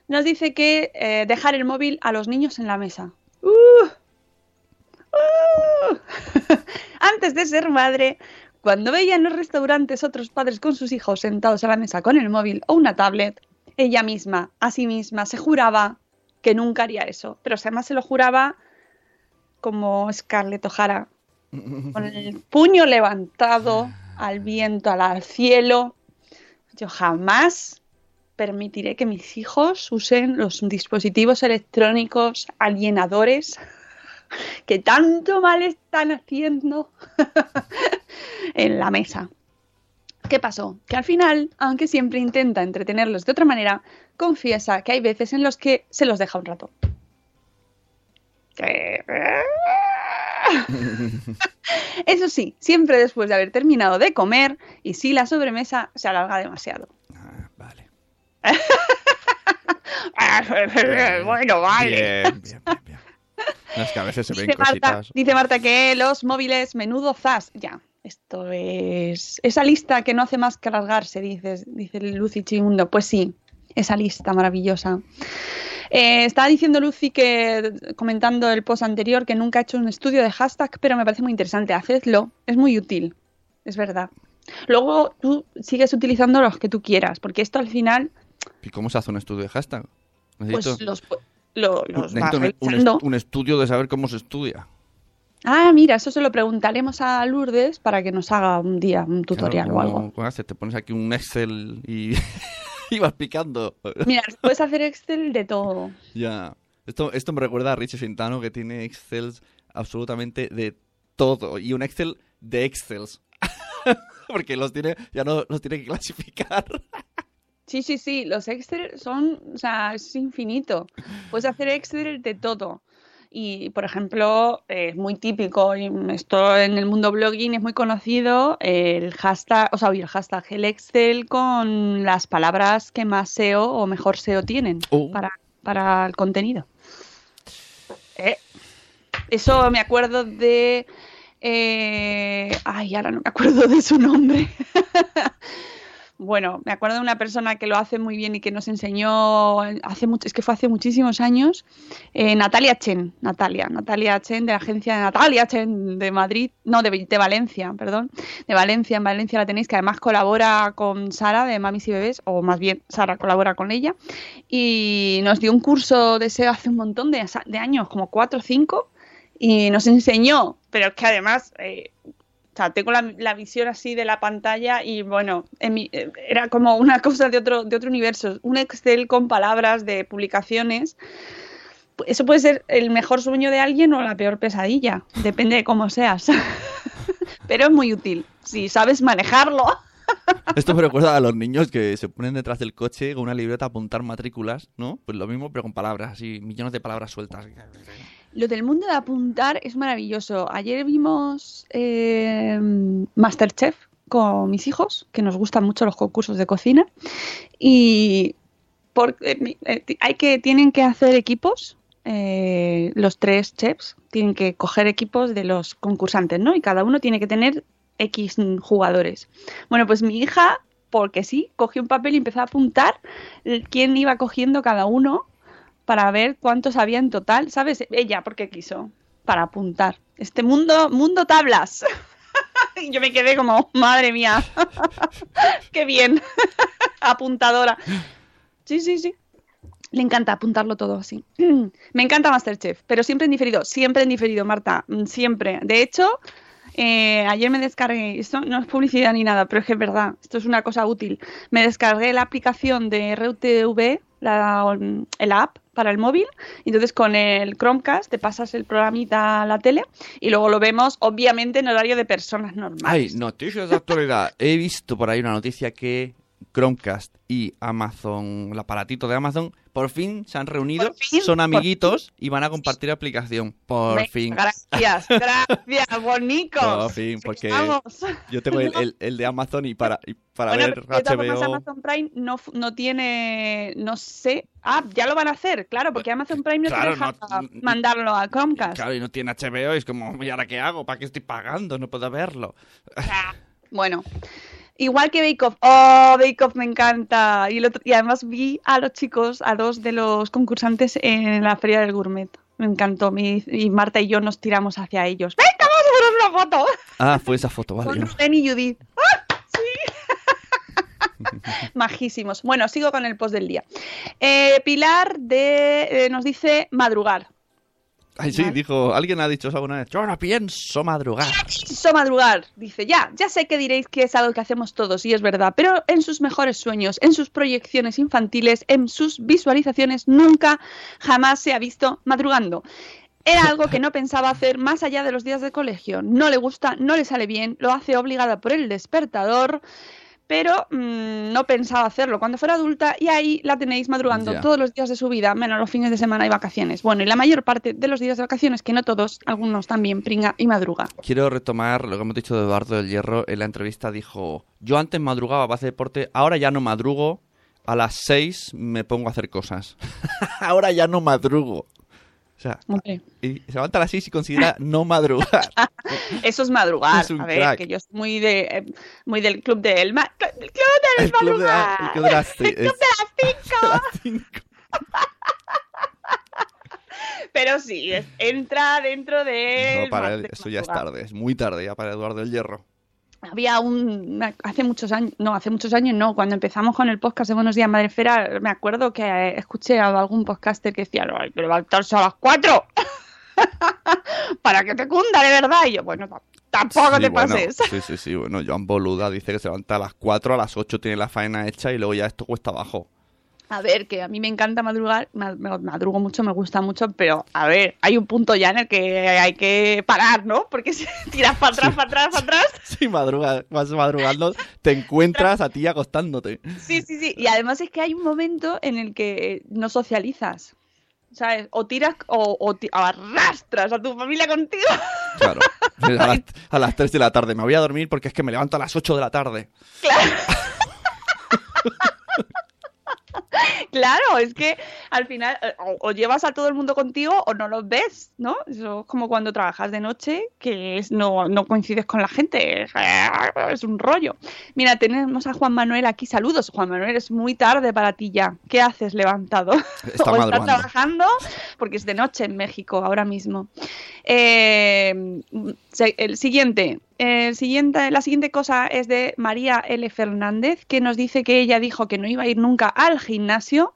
nos dice que eh, dejar el móvil a los niños en la mesa. ¡Uh! ¡Uh! Antes de ser madre, cuando veía en los restaurantes otros padres con sus hijos sentados a la mesa con el móvil o una tablet, ella misma, a sí misma, se juraba que nunca haría eso. Pero además se lo juraba como Scarlett O'Hara, con el puño levantado al viento, al, cielo. Yo jamás permitiré que mis hijos usen los dispositivos electrónicos alienadores que tanto mal están haciendo en la mesa. ¿Qué pasó? Que al final, aunque siempre intenta entretenerlos de otra manera, confiesa que hay veces en los que se los deja un rato. Eso sí, siempre después de haber terminado de comer y si la sobremesa se alarga demasiado. Ah, vale. bueno, vale. Bien, bien, bien, bien. No, es que a veces se ven Dice Marta, cositas. dice Marta que los móviles menudo zas. Ya, esto es esa lista que no hace más que alargarse, dices, dice Lucy Chimundo. Pues sí, esa lista maravillosa. Eh, estaba diciendo Lucy que, comentando el post anterior, que nunca ha hecho un estudio de hashtag, pero me parece muy interesante. Hacedlo, es muy útil, es verdad. Luego tú sigues utilizando los que tú quieras, porque esto al final, ¿Y cómo se hace un estudio de hashtag? Necesito, pues los, lo- los vas un, revisando. estudio de saber cómo se estudia. Ah, mira, eso se lo preguntaremos a Lourdes para que nos haga un día un tutorial Claro, o ¿cómo- algo. haces? Te pones aquí un Excel y, y vas picando. Mira, puedes hacer Excel de todo. ya. Esto, esto me recuerda a Richie Fintano que tiene Excels absolutamente de todo. Y un Excel de Excels. Porque los tiene, ya no los tiene que clasificar. Sí, sí, sí, los Excel son, o sea, es infinito. Puedes hacer Excel de todo. Y, por ejemplo, es muy típico, y esto en el mundo blogging es muy conocido, el hashtag, o sea, el hashtag, el Excel con las palabras que más SEO o mejor SEO tienen Oh. para, para el contenido. Eh, Eso me acuerdo de... eh, ay, ahora no me acuerdo de su nombre. Bueno, me acuerdo de una persona que lo hace muy bien y que nos enseñó hace mucho, es que fue hace muchísimos años, eh, Natalia Chen, Natalia, Natalia Chen de la agencia de Natalia Chen de Madrid, no, de, Valencia, perdón, de Valencia, en Valencia la tenéis, que además colabora con Sara de Mamis y Bebés, o más bien Sara colabora con ella, y nos dio un curso de SEO hace un montón de, de años, como cuatro o cinco, y nos enseñó, pero es que además... eh, o sea, tengo la, la visión así de la pantalla y bueno, en mi- eh, era como una cosa de otro, de otro universo. Un Excel con palabras de publicaciones. Eso puede ser el mejor sueño de alguien o la peor pesadilla. Depende de cómo seas. Pero es muy útil. Si sabes manejarlo. Esto me recuerda a los niños que se ponen detrás del coche con una libreta a apuntar matrículas, ¿no? Pues lo mismo, pero con palabras, así, millones de palabras sueltas. Lo del mundo de apuntar es maravilloso. Ayer vimos eh, Masterchef con mis hijos, que nos gustan mucho los concursos de cocina, y por- eh, eh, hay que, tienen que hacer equipos, eh, los tres chefs tienen que coger equipos de los concursantes, ¿no? Y cada uno tiene que tener X jugadores. Bueno, pues mi hija, porque sí, cogió un papel y empezó a apuntar quién iba cogiendo cada uno para ver cuántos había en total, ¿sabes? Ella, porque quiso, para apuntar. Este mundo, mundo tablas. y yo me quedé como, madre mía, qué bien, apuntadora. Sí, sí, sí. Le encanta apuntarlo todo así. Me encanta Masterchef, pero siempre en diferido, siempre en diferido, Marta, mm, siempre. De hecho, eh, ayer me descargué, esto no es publicidad ni nada, pero es que es verdad, esto es una cosa útil. Me descargué la aplicación de RUTV, la, app para el móvil, entonces con el Chromecast te pasas el programita a la tele y luego lo vemos, obviamente, en horario de personas normales. noticias de actualidad. He visto por ahí una noticia que Chromecast y Amazon, el aparatito de Amazon, por fin se han reunido, fin, son amiguitos y van a compartir aplicación. Por Venga, fin. Gracias, gracias, bonicos. Por fin, porque Vamos. Yo tengo el, el- el de Amazon y para, y para Bueno, ver HBO. Amazon Prime no, no tiene, no sé. Ah, ya lo van a hacer, claro, porque Amazon Prime no Claro, te deja no- mandarlo a Chromecast. Claro, y no tiene HBO, y es como, ¿y ahora qué hago? ¿Para qué estoy pagando? No puedo verlo. Ah, Bueno, igual que Bake Off. Oh, Bake Off me encanta. Y, el otro- y además vi a los chicos, a dos de los concursantes en la Feria del Gourmet. Me encantó. Mi- y Marta y yo nos tiramos hacia ellos. ¡Venga, vamos a hacer una foto! Ah, fue esa foto, vale. Con. Rubén y Judith. ¡Ah! Sí. Majísimos. Bueno, sigo con el post del día. Eh, Pilar de, eh, nos dice madrugar. Ay, sí, dijo, alguien ha dicho eso alguna vez. Yo no pienso madrugar. Pienso madrugar. Dice, ya, ya sé que diréis que es algo que hacemos todos y es verdad, pero en sus mejores sueños, en sus proyecciones infantiles, en sus visualizaciones, nunca, jamás se ha visto madrugando. Era algo que no pensaba hacer más allá de los días de colegio. No le gusta, no le sale bien, lo hace obligada por el despertador, pero mm, no pensaba hacerlo cuando fuera adulta y ahí la tenéis madrugando Ya. todos los días de su vida, menos los fines de semana y vacaciones. Bueno, y la mayor parte de los días de vacaciones, que no todos, algunos también pringa y madruga. Quiero retomar lo que hemos dicho de Eduardo del Hierro. En la entrevista dijo, yo antes madrugaba para hacer deporte, ahora ya no madrugo. A las 6 me pongo a hacer cosas. ahora ya no madrugo. O sea, y se levanta a las 6 y considera no madrugar. eso es madrugar. Es a ver, crack. que yo soy muy de eh, muy del club de el, ma- el club del El club de el club de las ci- El club de las cinco. las cinco. Pero sí, es- entra dentro de No, para él, eso ya es tarde, es muy tarde ya para Eduardo del Hierro. Había un hace muchos años, no, hace muchos años no, cuando empezamos con el podcast de Buenos Días Madre Esfera, me acuerdo que eh, escuché a algún podcaster que decía, no, hay que levantarse a las cuatro para que te cunda de verdad. Y yo, bueno, tampoco Sí, te bueno, pases. sí, sí, sí. Bueno, Joan Boluda dice que se levanta a las 4, a las 8 tiene la faena hecha y luego ya esto cuesta abajo. A ver, que a mí me encanta madrugar, madrugo mucho, me gusta mucho, pero a ver, hay un punto ya en el que hay que parar, ¿no? Porque si tiras para atrás, para atrás, para atrás. Si madrugas, vas madrugando, te encuentras a ti acostándote. Sí, sí, sí. Y además es que hay un momento en el que no socializas. ¿Sabes? O tiras o, o ti- o arrastras a tu familia contigo. Claro. A las, a las 3 de la tarde. Me voy a dormir porque es que me levanto a las 8 de la tarde. Claro, es que al final eh, o, o llevas a todo el mundo contigo o no los ves, ¿no? Eso es como cuando trabajas de noche, que es, no, no coincides con la gente, es un rollo. Mira, tenemos a Juan Manuel aquí, saludos. Juan Manuel, es muy tarde para ti ya. ¿Qué haces levantado? Está o estás trabajando porque es de noche en México ahora mismo. Eh, el siguiente, el siguiente, la siguiente cosa es de María L. Fernández, que nos dice que ella dijo que no iba a ir nunca al gimnasio,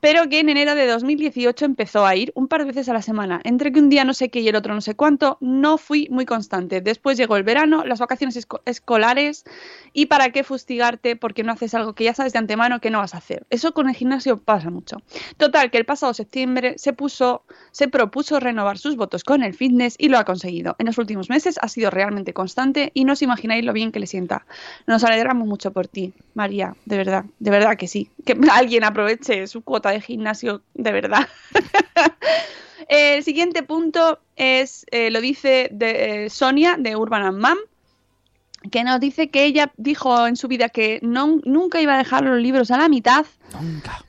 pero que en enero de 2018 empezó a ir un par de veces a la semana. Entre que un día no sé qué y el otro no sé cuánto, no fui muy constante. Después llegó el verano, las vacaciones esco- escolares y para qué fustigarte porque no haces algo que ya sabes de antemano que no vas a hacer. Eso con el gimnasio pasa mucho. Total, que el pasado septiembre se puso, se propuso renovar sus votos con el fitness y lo ha conseguido. En los últimos meses ha sido realmente constante y no os imagináis lo bien que le sienta. Nos alegramos mucho por ti, María, de verdad, de verdad que sí. Que alguien aproveche su cuota de gimnasio, de verdad. el siguiente punto es, eh, lo dice de, eh, Sonia de Urban and Mom, que nos dice que ella dijo en su vida que no, nunca iba a dejar los libros a la mitad Nunca.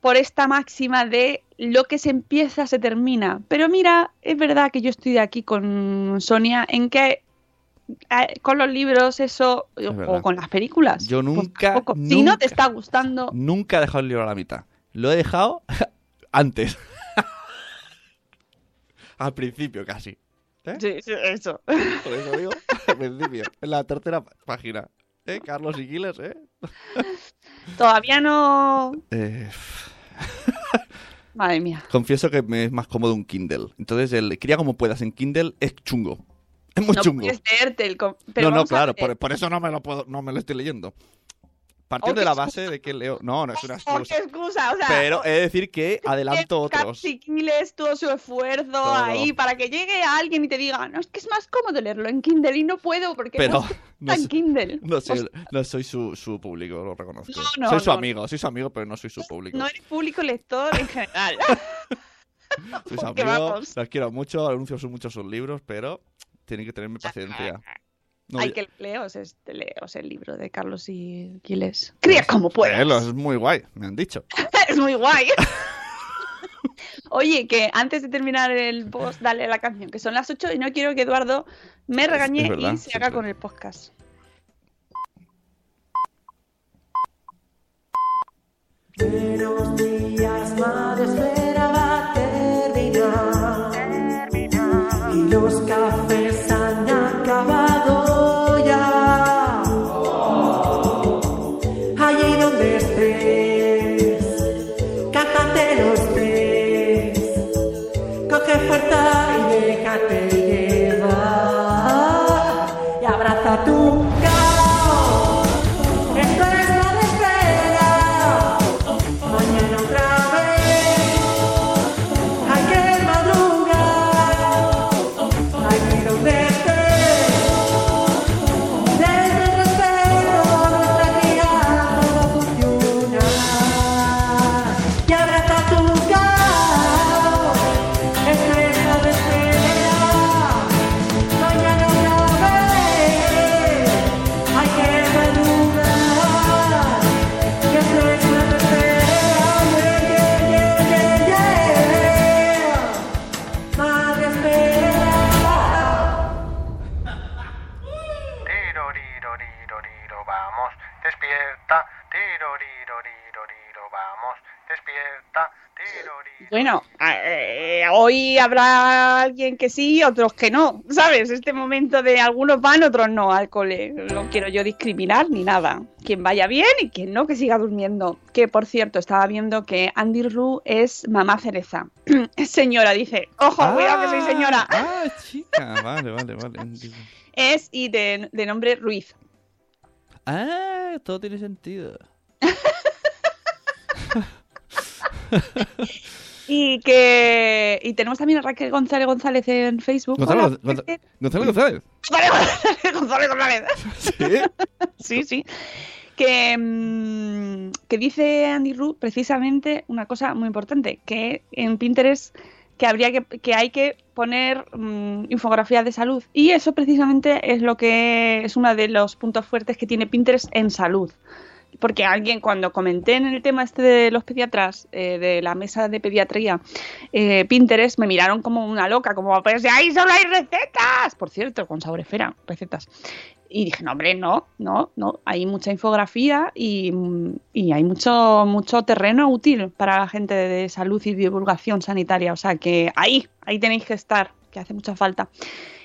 por esta máxima de lo que se empieza se termina. Pero mira, es verdad que yo estoy de aquí con Sonia en que eh, con los libros eso o con las películas. Yo pues nunca, tampoco. Si no nunca. te está gustando, Nunca he dejado el libro a la mitad. Lo he dejado antes. Al principio casi. ¿Eh? sí, sí, eso. Por eso digo, al principio. En la tercera página. ¿Eh? Carlos y Giles, ¿eh? Todavía no. Eh, Madre mía. Confieso que me es más cómodo un Kindle. Entonces, el cría como puedas en Kindle es chungo. Es muy no chungo. puedes leerte el. Pero no, no, claro, por, por eso no me lo puedo, no me lo estoy leyendo. Partiendo de la base de que leo. No, no es una Oh, qué excusa. excusa, o sea. Pero he de decir que adelanto otros. Capsiquiles todo su esfuerzo Todo. ahí para que llegue a alguien y te diga, no, es que es más cómodo leerlo en Kindle y no puedo porque Pero no en Kindle. No, soy, no soy su, su público, lo reconozco. No, no, soy su amigo, soy su amigo, pero no soy su público. no eres público lector en general. soy su amigo, los quiero mucho, anuncio mucho sus libros, pero tienen que tenerme paciencia. No, Hay que leos, este, leos el libro de Carlos y Quiles. Cría como puedas. Léelo, es muy guay, me han dicho. es muy guay. Oye, que antes de terminar el post, dale la canción, que son las 8 y no quiero que Eduardo me regañe es verdad, y se haga con el podcast. Buenos días, madre, espera va a terminar. Y los cafés hoy habrá alguien que sí, otros que no, ¿sabes? Este momento de algunos van, otros no al cole. No quiero yo discriminar ni nada. Quien vaya bien y quien no, que siga durmiendo. Que por cierto, estaba viendo que Andy Ru es mamá cereza. señora, dice. Ojo, cuidado que soy señora. Ah, chica, vale, vale, vale. Es y de, de nombre Ruiz. Ah, todo tiene sentido. Y que y tenemos también a Raquel González González en Facebook. Gonzalo, Hola, Gonzalo, Raquel. Gonzalo González. González González González. Sí. Sí, sí. Que, mm, que dice Andy Ru precisamente una cosa muy importante, que en Pinterest que habría que, que hay que poner mm, infografías de salud. Y eso precisamente es lo que es uno de los puntos fuertes que tiene Pinterest en salud. Porque alguien, cuando comenté en el tema este de los pediatras, eh, de la mesa de pediatría, eh, Pinterest, me miraron como una loca, como, pues ahí solo hay recetas. Por cierto, con sabor esfera, recetas. Y dije, no, hombre, no, no, no. Hay mucha infografía y, hay mucho, mucho terreno útil para la gente de salud y divulgación sanitaria. O sea que ahí, ahí tenéis que estar, que hace mucha falta.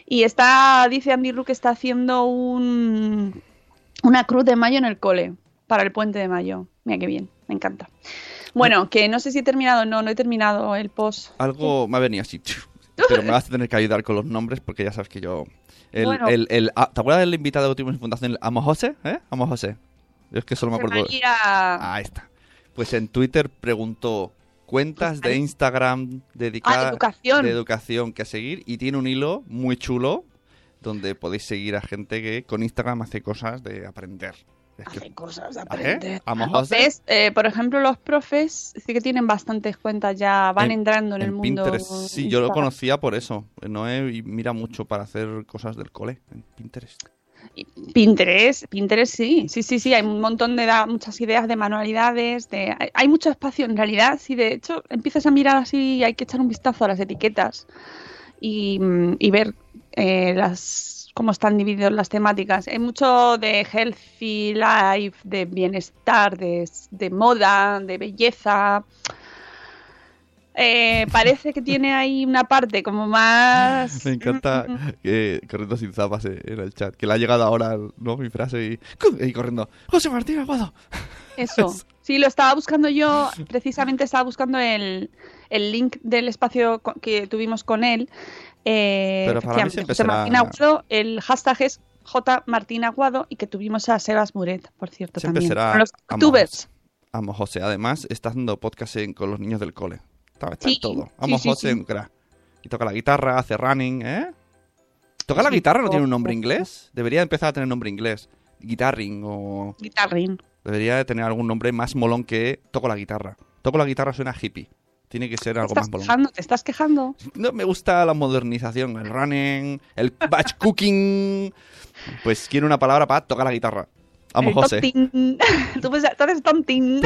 Y está, dice Andy Ru que está haciendo un, una cruz de mayo en el cole para el puente de mayo. Mira qué bien, me encanta. Bueno, que no sé si he terminado, no, no he terminado el post. Algo me ha venido así. Pero me vas a tener que ayudar con los nombres porque ya sabes que yo. El, Bueno. el, el- ah, ¿Te acuerdas del invitado tuvimos en Fundación el Amo José? ¿Eh? Amo José. Yo es que solo me acuerdo. María- Ahí está. Pues en Twitter preguntó cuentas de Instagram dedicadas Ah, de educación. de educación que seguir y tiene un hilo muy chulo donde podéis seguir a gente que con Instagram hace cosas de aprender. Hace cosas de ¿Ah, aprender. eh? Eh, por ejemplo, los profes sí que tienen bastantes cuentas, ya van En- entrando en, el mundo. Pinterest. Sí, yo lo conocía por eso. Noé y mira mucho para hacer cosas del cole en Pinterest. Pinterest, Pinterest sí, sí, sí, sí, hay un montón de da- muchas ideas de manualidades, de hay, hay mucho espacio en realidad, si de hecho empiezas a mirar así, hay que echar un vistazo a las etiquetas y, mm, y ver eh, las cómo están divididas las temáticas. Hay mucho de healthy life, de bienestar, de, de moda, de belleza. Eh, parece que tiene ahí una parte como más Me encanta que corriendo sin zapas eh, en el chat. Que le ha llegado ahora ¿no? mi frase y, y corriendo. José Martín Aguado. Eso. Sí, lo estaba buscando yo, precisamente estaba buscando el, el link del espacio que tuvimos con él. Eh, Pero para mí siempre Martín Aguado, el hashtag es J Martín Aguado y que tuvimos a Sebas Muret, por cierto, Siempre también. será Con los Amo youtubers. Amo José. Además, está haciendo podcast en- con los niños del cole. Está, está Sí, en todo. Amo sí, José, sí. un crack. Y toca la guitarra, hace running, ¿eh? ¿Toca la guitarra no tiene un nombre inglés? Debería empezar a tener nombre inglés. Guitarring o... Guitarrín. Debería de tener algún nombre más molón que toco la guitarra. Toco la guitarra suena hippie. Tiene que ser ¿Te algo estás más quejando? ¿Te estás quejando? No me gusta la modernización, el running, el batch cooking. Pues quiero una palabra para tocar la guitarra. Amo El José. Tú, pues, tú eres tontín.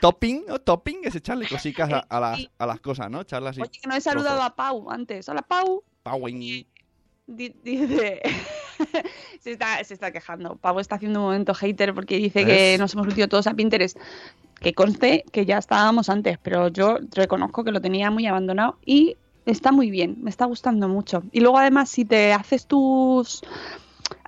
Topping, ¿no? topping es echarle cositas a, a las, a las cosas, ¿no? Echarle así. Oye, que no he saludado trozos. a Pau antes. Hola, Pau. Powing. Di- Dice, se, está, se está quejando. Pavo está haciendo un momento hater porque dice que nos hemos metido todos a Pinterest. Que conste que ya estábamos antes, pero yo reconozco que lo tenía muy abandonado y está muy bien, me está gustando mucho. Y luego además si te haces tus...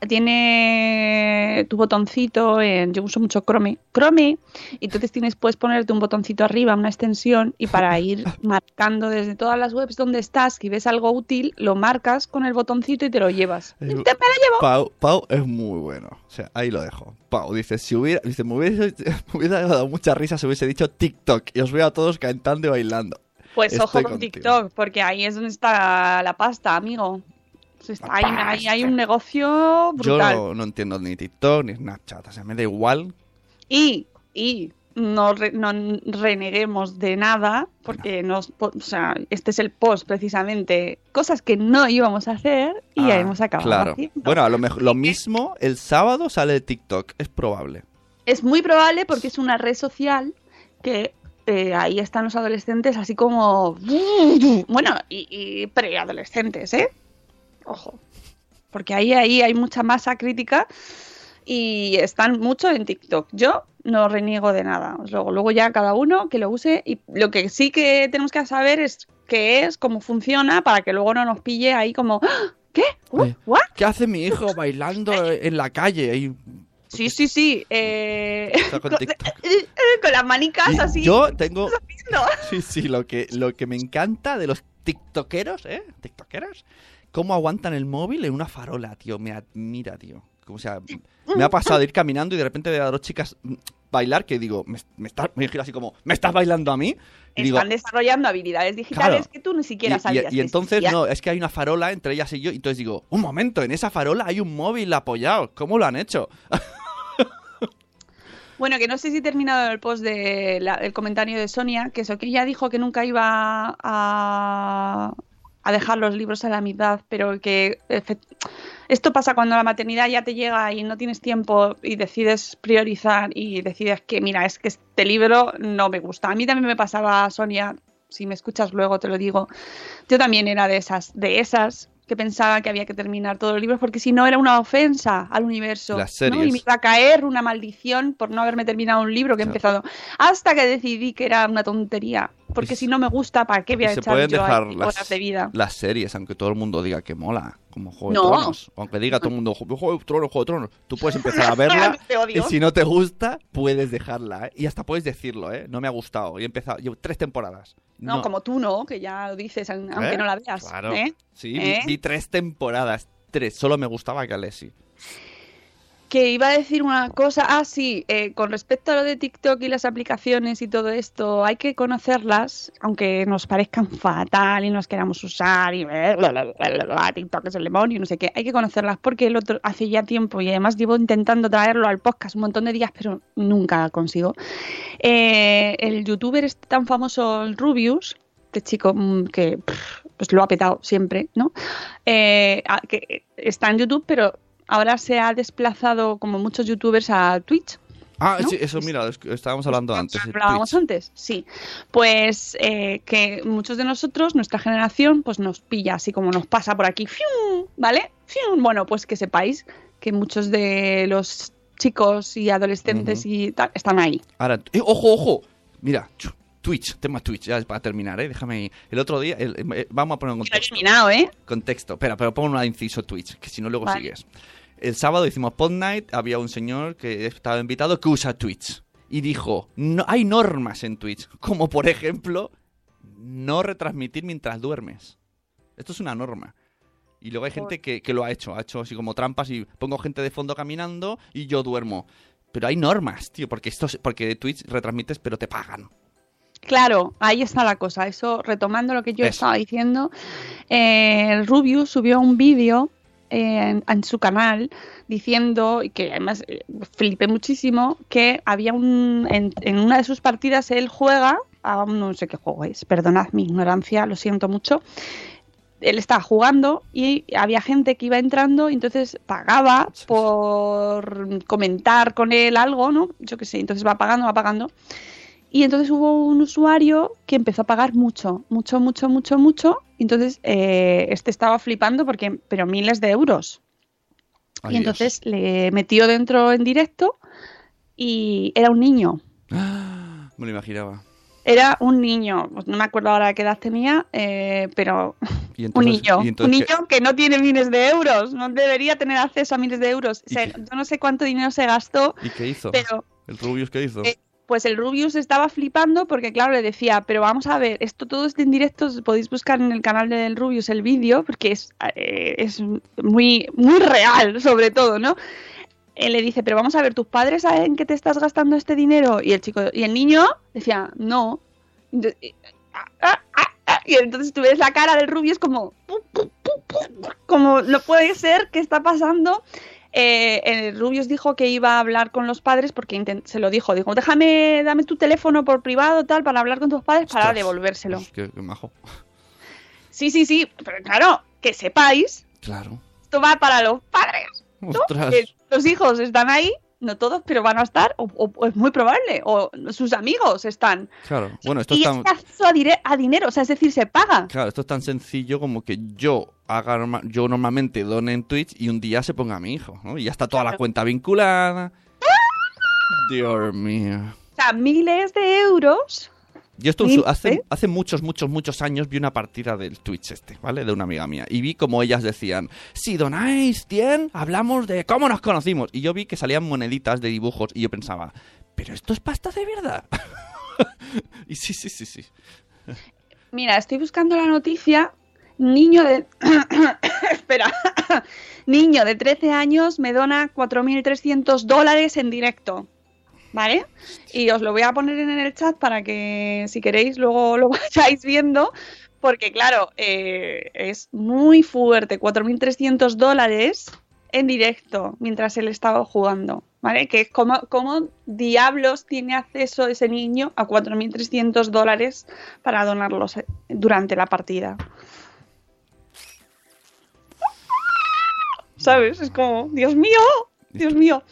Tiene tu botoncito en... Yo uso mucho Chrome. Chrome. Y entonces tienes, puedes ponerte un botoncito arriba, una extensión, y para ir marcando desde todas las webs donde estás, que ves algo útil, lo marcas con el botoncito y te lo llevas. Eh, Te- me lo llevo. Pau, Pau es muy bueno. O sea, ahí lo dejo. Pau dice, si hubiera, dice, me hubiese, me dado mucha risa si hubiese dicho TikTok y os veo a todos cantando y bailando. Pues ojo con contigo. TikTok, porque ahí es donde está la pasta, amigo. Pues está hay un negocio Yo brutal. no, no entiendo ni TikTok ni Snapchat. O sea, me da igual. Y, y no, re- no reneguemos de nada, porque nos, po- o sea, este es el post precisamente, cosas que no íbamos a hacer y Ah, hemos acabado Claro. haciendo. Bueno, a lo mejor lo mismo el sábado sale TikTok. Es probable. Es muy probable porque es una red social que eh, ahí están los adolescentes así como... Bueno, y, y preadolescentes, ¿eh? Ojo. Porque ahí, ahí hay mucha masa crítica y están mucho en TikTok. Yo no reniego de nada. Luego, luego ya cada uno que lo use y lo que sí que tenemos que saber es qué es, cómo funciona, para que luego no nos pille ahí como... ¡Ah! ¿Qué? ¿What? ¿Qué hace mi hijo bailando en la calle? Ahí, Sí, sí, sí. eh, con las manicas así. Yo tengo... Sí, sí, lo que, lo que me encanta de los tiktokeros, ¿eh? Tiktokeros, cómo aguantan el móvil en una farola, tío. Me admira, tío. O sea, me ha pasado de ir caminando y de repente ver a dos chicas bailar que digo, me, me gira así como, ¿me estás bailando a mí? Y digo, Están desarrollando habilidades digitales Claro. que tú ni siquiera y, sabías. y entonces existían. no, es que hay una farola entre ellas y yo, y entonces digo, un momento, en esa farola hay un móvil apoyado, ¿cómo lo han hecho? Bueno, que no sé si he terminado el post del comentario de Sonia, que eso que ella dijo que nunca iba a, a dejar los libros a la mitad, pero que esto pasa cuando la maternidad ya te llega y no tienes tiempo y decides priorizar y decides que, mira, es que este libro no me gusta. A mí también me pasaba, Sonia, si me escuchas luego te lo digo, yo también era de esas, de esas que pensaba que había que terminar todos los libros porque si no era una ofensa al universo. Las ¿no? Y me iba a caer una maldición por no haberme terminado un libro que he empezado. Hasta que decidí que era una tontería. Porque Y si no me gusta, ¿para qué voy a se echar pueden yo dejar ahí las, horas de vida? las series, aunque todo el mundo diga que mola, como Juego No. de Tronos. Aunque diga todo el mundo, Juego de Tronos, Juego de Tronos. Tú puedes empezar a verla y si no te gusta, puedes dejarla, ¿eh? Y hasta puedes decirlo, ¿eh? No me ha gustado. Y he empezado, llevo tres temporadas. No, como tú no, que ya lo dices, aun- aunque ¿Eh? no la veas. Claro. ¿eh? Sí, vi- ¿Eh? vi, tres temporadas. Tres. Solo me gustaba Calesi. Que iba a decir una cosa, ah, sí, eh, con respecto a lo de TikTok y las aplicaciones y todo esto, hay que conocerlas, aunque nos parezcan fatal y nos queramos usar y bla, TikTok es el demonio no sé qué, hay que conocerlas porque el otro hace ya tiempo y además llevo intentando traerlo al podcast un montón de días, pero nunca consigo. Eh, el youtuber es tan famoso, el Rubius, este chico mm, que pues lo ha petado siempre, ¿no? Eh, que está en YouTube, pero ahora se ha desplazado, como muchos youtubers, a Twitch. Ah, ¿No? sí, eso, mira, estábamos hablando antes. Hablábamos Twitch. antes, sí. Pues eh, que muchos de nosotros, nuestra generación, pues nos pilla así como nos pasa por aquí, ¡fium! ¿vale? ¡Fium! Bueno, pues que sepáis que muchos de los chicos y adolescentes y tal están ahí. Ahora, eh, ojo, ojo. Mira, Twitch, tema Twitch, ya para terminar, ¿eh? Déjame. El otro día, el- eh, vamos a poner un contexto. eliminado, ¿eh? Contexto, espera, pero pon un inciso Twitch, que si no luego Vale. sigues. El sábado hicimos Pod Night, había un señor que estaba invitado que usa Twitch. Y dijo, no, hay normas en Twitch, como por ejemplo, no retransmitir mientras duermes. Esto es una norma. Y luego hay gente que, que lo ha hecho, ha hecho así como trampas y pongo gente de fondo caminando y yo duermo. Pero hay normas, tío, porque esto es- porque Twitch retransmites pero te pagan. Claro, ahí está la cosa. Eso, retomando lo que yo Eso. estaba diciendo, eh, Rubius subió un vídeo eh, en, en su canal diciendo, y que además eh, flipé muchísimo, que había un. En, en una de sus partidas él juega a no sé qué juego es, perdonad mi ignorancia, lo siento mucho. Él estaba jugando y había gente que iba entrando y entonces pagaba por comentar con él algo, ¿no? Yo qué sé, entonces va pagando, va pagando. Y entonces hubo un usuario que empezó a pagar mucho, mucho, mucho, mucho, mucho. Y entonces eh, este estaba flipando porque, pero miles de euros. Ay, y entonces le metió dentro en directo y era un niño. Dios. Me lo imaginaba. Era un niño, pues no me acuerdo ahora qué edad tenía, eh, pero un niño, un niño que no tiene miles de euros, no debería tener acceso a miles de euros. Yo no sé cuánto dinero se gastó, ¿Y qué hizo? pero ¿El Rubius qué hizo? Eh, pues el Rubius estaba flipando porque, claro, le decía, pero vamos a ver, esto todo está en directo, podéis buscar en el canal del Rubius el vídeo, porque es, eh, es muy, muy real, sobre todo, ¿no? Él le dice, pero vamos a ver, ¿tus padres saben que te estás gastando este dinero? Y el chico, y el niño decía, no. Ah, ah, ah, Y entonces tú ves la cara del Rubius como, como no puede ser, ¿qué está pasando? Eh, el Rubius dijo que iba a hablar con los padres porque se lo dijo, dijo, déjame, dame tu teléfono por privado tal para hablar con tus padres para Ostras, devolvérselo. pues qué- qué majo. Sí, sí, sí, pero claro, que sepáis, Claro. esto va para los padres. los hijos están ahí, no todos, pero van a estar, o, o- es muy probable, o sus amigos están. Claro. Bueno, esto y es tan... es acceso a, dire- a dinero, o sea, es decir, se paga. Claro, esto es tan sencillo como que yo haga yo normalmente done en Twitch y un día se ponga a mi hijo, ¿no? Y ya está toda la cuenta vinculada. Dios mío. O sea, miles de euros. Yo esto Sí, hace, ¿eh? hace muchos, muchos, muchos años vi una partida del Twitch este, ¿vale? De una amiga mía. Y vi como ellas decían, si donáis 100, hablamos de cómo nos conocimos. Y yo vi que salían moneditas de dibujos y yo pensaba, ¿pero esto es pasta de verdad? y sí, sí, sí, sí. Mira, estoy buscando la noticia. Niño de. Espera. Niño de 13 años me dona 4.300 dólares en directo. ¿Vale? Y os lo voy a poner en el chat para que si queréis luego lo vayáis viendo, porque claro, eh, es muy fuerte, 4.300 dólares en directo mientras él estaba jugando, ¿vale? Que es como, como diablos tiene acceso ese niño a 4.300 dólares para donarlos eh, durante la partida. ¿Sabes? Es como, Dios mío, Dios mío.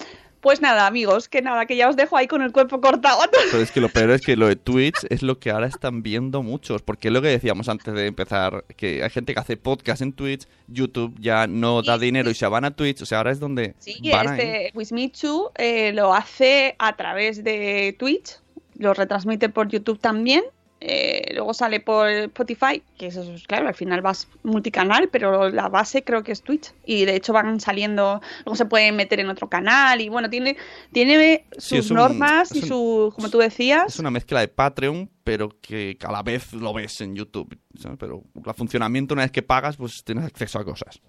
Pues nada, amigos, que nada, que ya os dejo ahí con el cuerpo cortado. Pero es que lo peor es que lo de Twitch es lo que ahora están viendo muchos. Porque es lo que decíamos antes de empezar, que hay gente que hace podcast en Twitch, YouTube ya no da dinero y se van a Twitch. O sea, ahora es donde Sí, van este Wismichu eh, lo hace a través de Twitch, lo retransmite por YouTube también, eh, luego sale por Spotify, que eso es claro, al final vas multicanal, pero la base creo que es Twitch. Y de hecho van saliendo, luego se pueden meter en otro canal y bueno, tiene, tiene sus Sí, es un- normas y un- su, como tú decías, Es una mezcla de Patreon, pero que a la vez lo ves en YouTube. ¿sabes? Pero el funcionamiento, una vez que pagas, pues tienes acceso a cosas.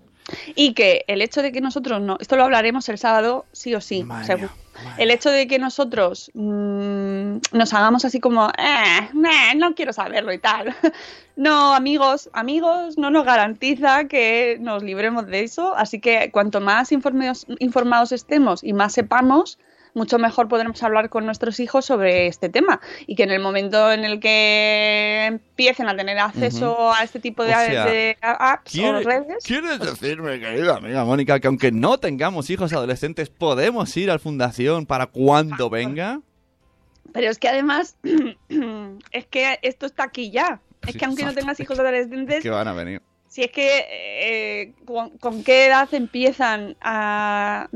Y que el hecho de que nosotros no, esto lo hablaremos el sábado sí o sí. Madre seguro. mía, El hecho de que nosotros mm, nos hagamos así como, eh, no quiero saberlo y tal. No, amigos, amigos, no nos garantiza que nos libremos de eso. Así que cuanto más informados, informados estemos y más sepamos, mucho mejor podremos hablar con nuestros hijos sobre este tema. Y que en el momento en el que empiecen a tener acceso a este tipo de, O sea, de apps o ¿Quieres, redes, ¿Quieres decirme, querida amiga Mónica, que aunque no tengamos hijos adolescentes, podemos ir al Fundación para cuando venga? Pero es que además, es que esto está aquí ya. Es Sí, que aunque no tengas hijos adolescentes, Que van a venir. Si es que eh, con, con qué edad empiezan a,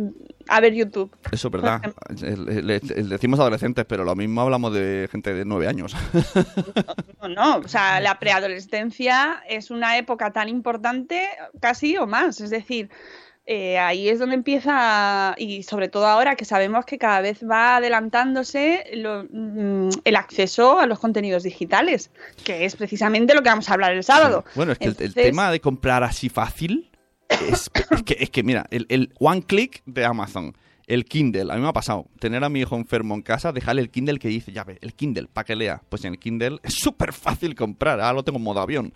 a ver YouTube. Eso es verdad. El- el- el- decimos adolescentes, pero lo mismo hablamos de gente de nueve años. No, no, o sea, la preadolescencia es una época tan importante, casi o más. Es decir, eh, ahí es donde empieza, y sobre todo ahora que sabemos que cada vez va adelantándose lo- mm, el acceso a los contenidos digitales, que es precisamente lo que vamos a hablar el sábado. Bueno, es que el- tema de comprar así fácil es, es que, es que, mira, el, el one click de Amazon, el Kindle, a mí me ha pasado, tener a mi hijo enfermo en casa, dejarle el Kindle que dice, ya ve, el Kindle, para que lea. Pues en el Kindle es súper fácil comprar, ahora lo tengo en modo avión.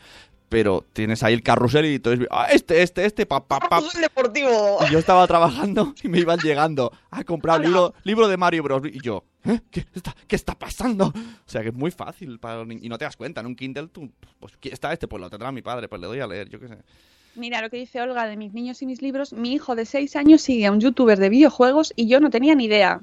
Pero tienes ahí el carrusel y todo es, ah, este, este, este, pa, pa, pa. ¡Fútbol deportivo! Y yo estaba trabajando y me iban llegando. Ha comprado el libro, libro de Mario Bros. Y yo, ¿eh? ¿Qué está, qué está pasando? O sea que es muy fácil para Y no te das cuenta, en un Kindle tú, pues ¿quién está este, pues lo tendrá mi padre, pues le doy a leer, yo qué sé. Mira lo que dice Olga de mis niños y mis libros. Mi hijo de 6 años sigue a un youtuber de videojuegos y yo no tenía ni idea.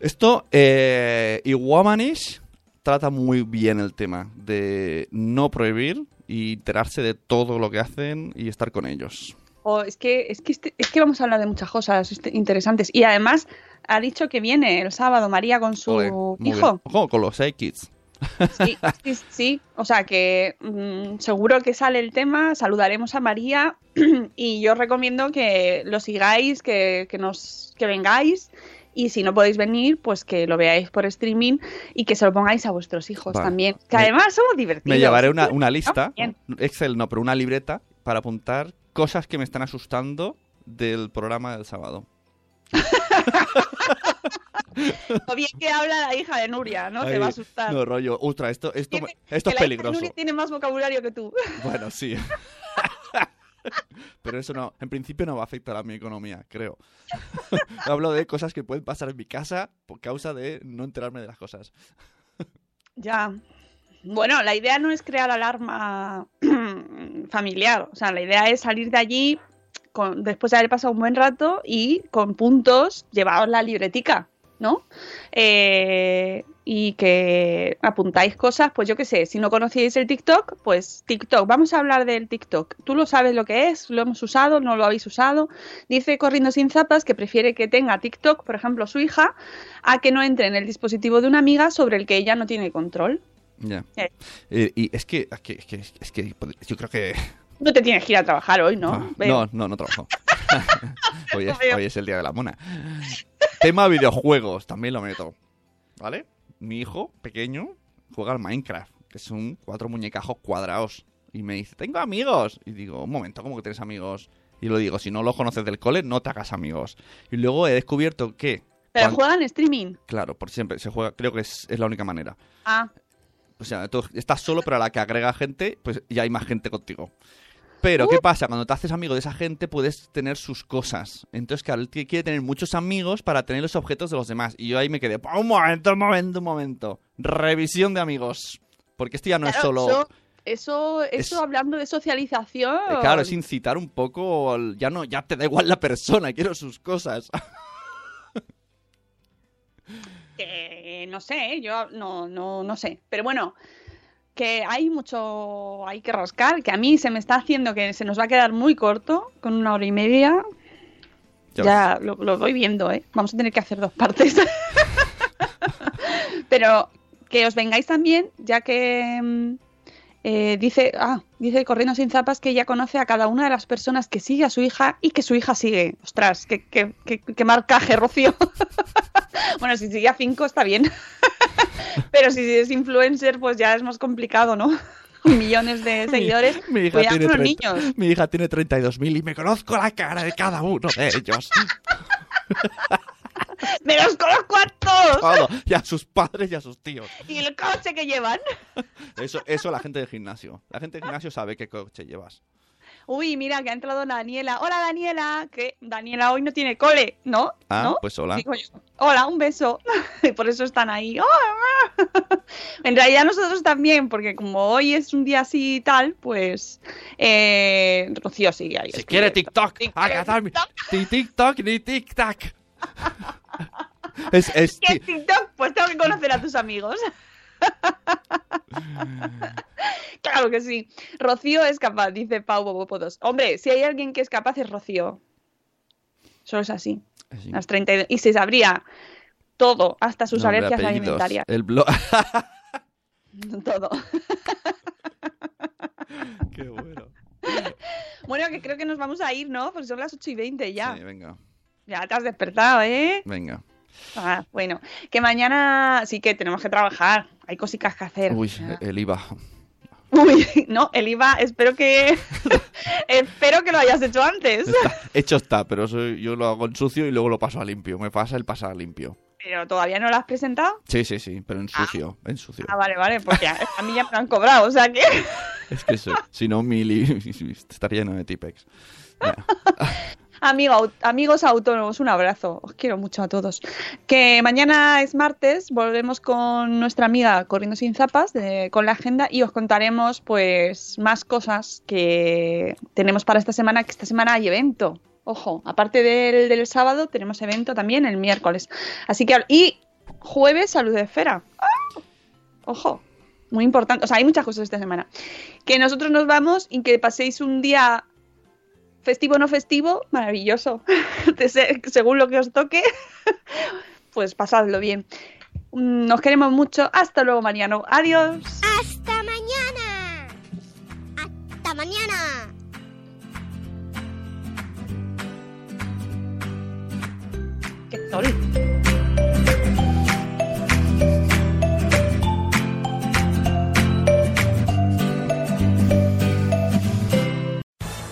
Esto, eh, y Womanish trata muy bien el tema de no prohibir y enterarse de todo lo que hacen y estar con ellos. O es que, es que este- es que vamos a hablar de muchas cosas este- interesantes. Y además ha dicho que viene el sábado María con su hijo. Ojo, con los Kids. Sí, sí, sí. O sea que mm, seguro que sale el tema, saludaremos a María y yo recomiendo que lo sigáis, que, que nos que vengáis y si no podéis venir, pues que lo veáis por streaming y que se lo pongáis a vuestros hijos Vale. también. Que Me- además somos divertidos. Me llevaré una, una lista. Excel no, pero una libreta para apuntar cosas que me están asustando del programa del sábado. O bien que habla la hija de Nuria, ¿no? Te va a asustar. No, rollo, ostras, esto, esto, esto es peligroso. Nuria tiene más vocabulario que tú. Bueno, sí. Pero eso no, en principio no va a afectar a mi economía, creo. Hablo de cosas que pueden pasar en mi casa por causa de no enterarme de las cosas. Ya. Bueno, la idea no es crear alarma familiar. O sea, la idea es salir de allí con, después de haber pasado un buen rato y con puntos llevados la libretica, ¿no? Eh, y que apuntáis cosas, pues yo qué sé, si no conocíais el TikTok, pues TikTok, vamos a hablar del TikTok. Tú lo sabes lo que es, lo hemos usado, no lo habéis usado. Dice Corriendo sin zapas que prefiere que tenga TikTok, por ejemplo, su hija, a que no entre en el dispositivo de una amiga sobre el que ella no tiene control. Ya. Eh. Eh, y es que, es que, es que, es que yo creo que... No te tienes que ir a trabajar hoy, ¿no? No, no, no trabajo. hoy, es, hoy es el día de la mona. Tema videojuegos, también lo meto. ¿Vale? Mi hijo pequeño juega al Minecraft, que son cuatro muñecajos cuadrados. Y me dice, tengo amigos. Y digo, un momento, ¿cómo que tienes amigos? Y lo digo, si no los conoces del cole, no te hagas amigos. Y luego he descubierto que Pero Cuan- juegan streaming. Claro, por siempre se juega, creo que es, es la única manera. Ah, O sea, tú estás solo, pero a la que agrega gente, pues ya hay más gente contigo. Pero, ¿qué pasa? Cuando te haces amigo de esa gente, puedes tener sus cosas. Entonces, claro, él quiere tener muchos amigos para tener los objetos de los demás. Y yo ahí me quedé, "Pa, un momento, un momento, un momento. Revisión de amigos. Porque esto ya no es solo... Eso, eso, eso Es- hablando de socialización. Eh, Claro, es incitar un poco. al- Ya no, ya te da igual la persona, quiero sus cosas. que no sé, yo no, no, no sé. Pero bueno, que hay mucho, hay que rascar, que a mí se me está haciendo que se nos va a quedar muy corto, con una hora y media. Ya Ya, lo, lo voy viendo, ¿eh? Vamos a tener que hacer dos partes. Pero que os vengáis también, ya que mm, eh, dice, ah, dice Corriendo sin zapas que ella conoce a cada una de las personas que sigue a su hija y que su hija sigue. Ostras, qué, qué, qué, qué marcaje, Rocío. bueno, si sigue a cinco está bien. Pero si es influencer, pues ya es más complicado, ¿no? Millones de seguidores. Mi hija, Cuidado tiene con los 30 niños. mi hija tiene 32.000 y me conozco la cara de cada uno de ellos. ¡Me los conozco a todos! Todo. Y a sus padres y a sus tíos. Y el coche que llevan. Eso, eso la gente del gimnasio. La gente del gimnasio sabe qué coche llevas. Uy, mira, que ha entrado Daniela. Hola, Daniela. Que Daniela hoy no tiene cole, ¿no? Ah, ¿No? pues hola. Digo yo, Hola, un beso. Y por eso están ahí. En realidad nosotros también, porque como hoy es un día así y tal, pues eh, Rocío sigue ahí. Si quiere. TikTok, ni TikTok ni TikTok. Es, es, ¿Quieres ti- TikTok? Pues tengo que conocer a tus amigos. claro que sí. Rocío es capaz, dice Pau Bobopodos. Hombre, si hay alguien que es capaz es Rocío. Solo es así. Sí. Las 32. Y se sabría todo, hasta sus Nombre, alergias apellidos. alimentarias. El blog. Todo. Qué bueno. Bueno, que creo que nos vamos a ir, ¿no? Porque son las 8 y 20 ya. Sí, venga, Ya te has despertado, ¿eh? venga. Ah, bueno, que mañana sí que tenemos que trabajar. Hay cositas que hacer. Uy, Ah. el IVA. Uy, no, el IVA, espero que espero que lo hayas hecho antes. Está- hecho está, pero eso yo lo hago en sucio y luego lo paso a limpio. Me pasa el pasar a limpio. Pero todavía no lo has presentado. Sí, sí, sí, pero en sucio, en sucio. Ah, vale, vale, porque a, a mí ya me lo han cobrado, o sea que Es que eso, si no, mil y estaría lleno de tipex. Amigo, amigos autónomos, un abrazo. Os quiero mucho a todos. Que mañana es martes, volvemos con nuestra amiga Corriendo sin zapas, con la agenda, y os contaremos pues más cosas que tenemos para esta semana, que esta semana hay evento. Ojo, aparte del, del sábado, tenemos evento también el miércoles. Así que, y jueves, salud de esfera. ¡Ah! Ojo, muy importante. O sea, hay muchas cosas esta semana. Que nosotros nos vamos y que paséis un día festivo o no festivo, maravilloso. Según lo que os toque, pues pasadlo bien. Mm, Nos queremos mucho. Hasta luego, Mariano. Adiós. ¡Hasta mañana! ¡Hasta mañana! Qué sol.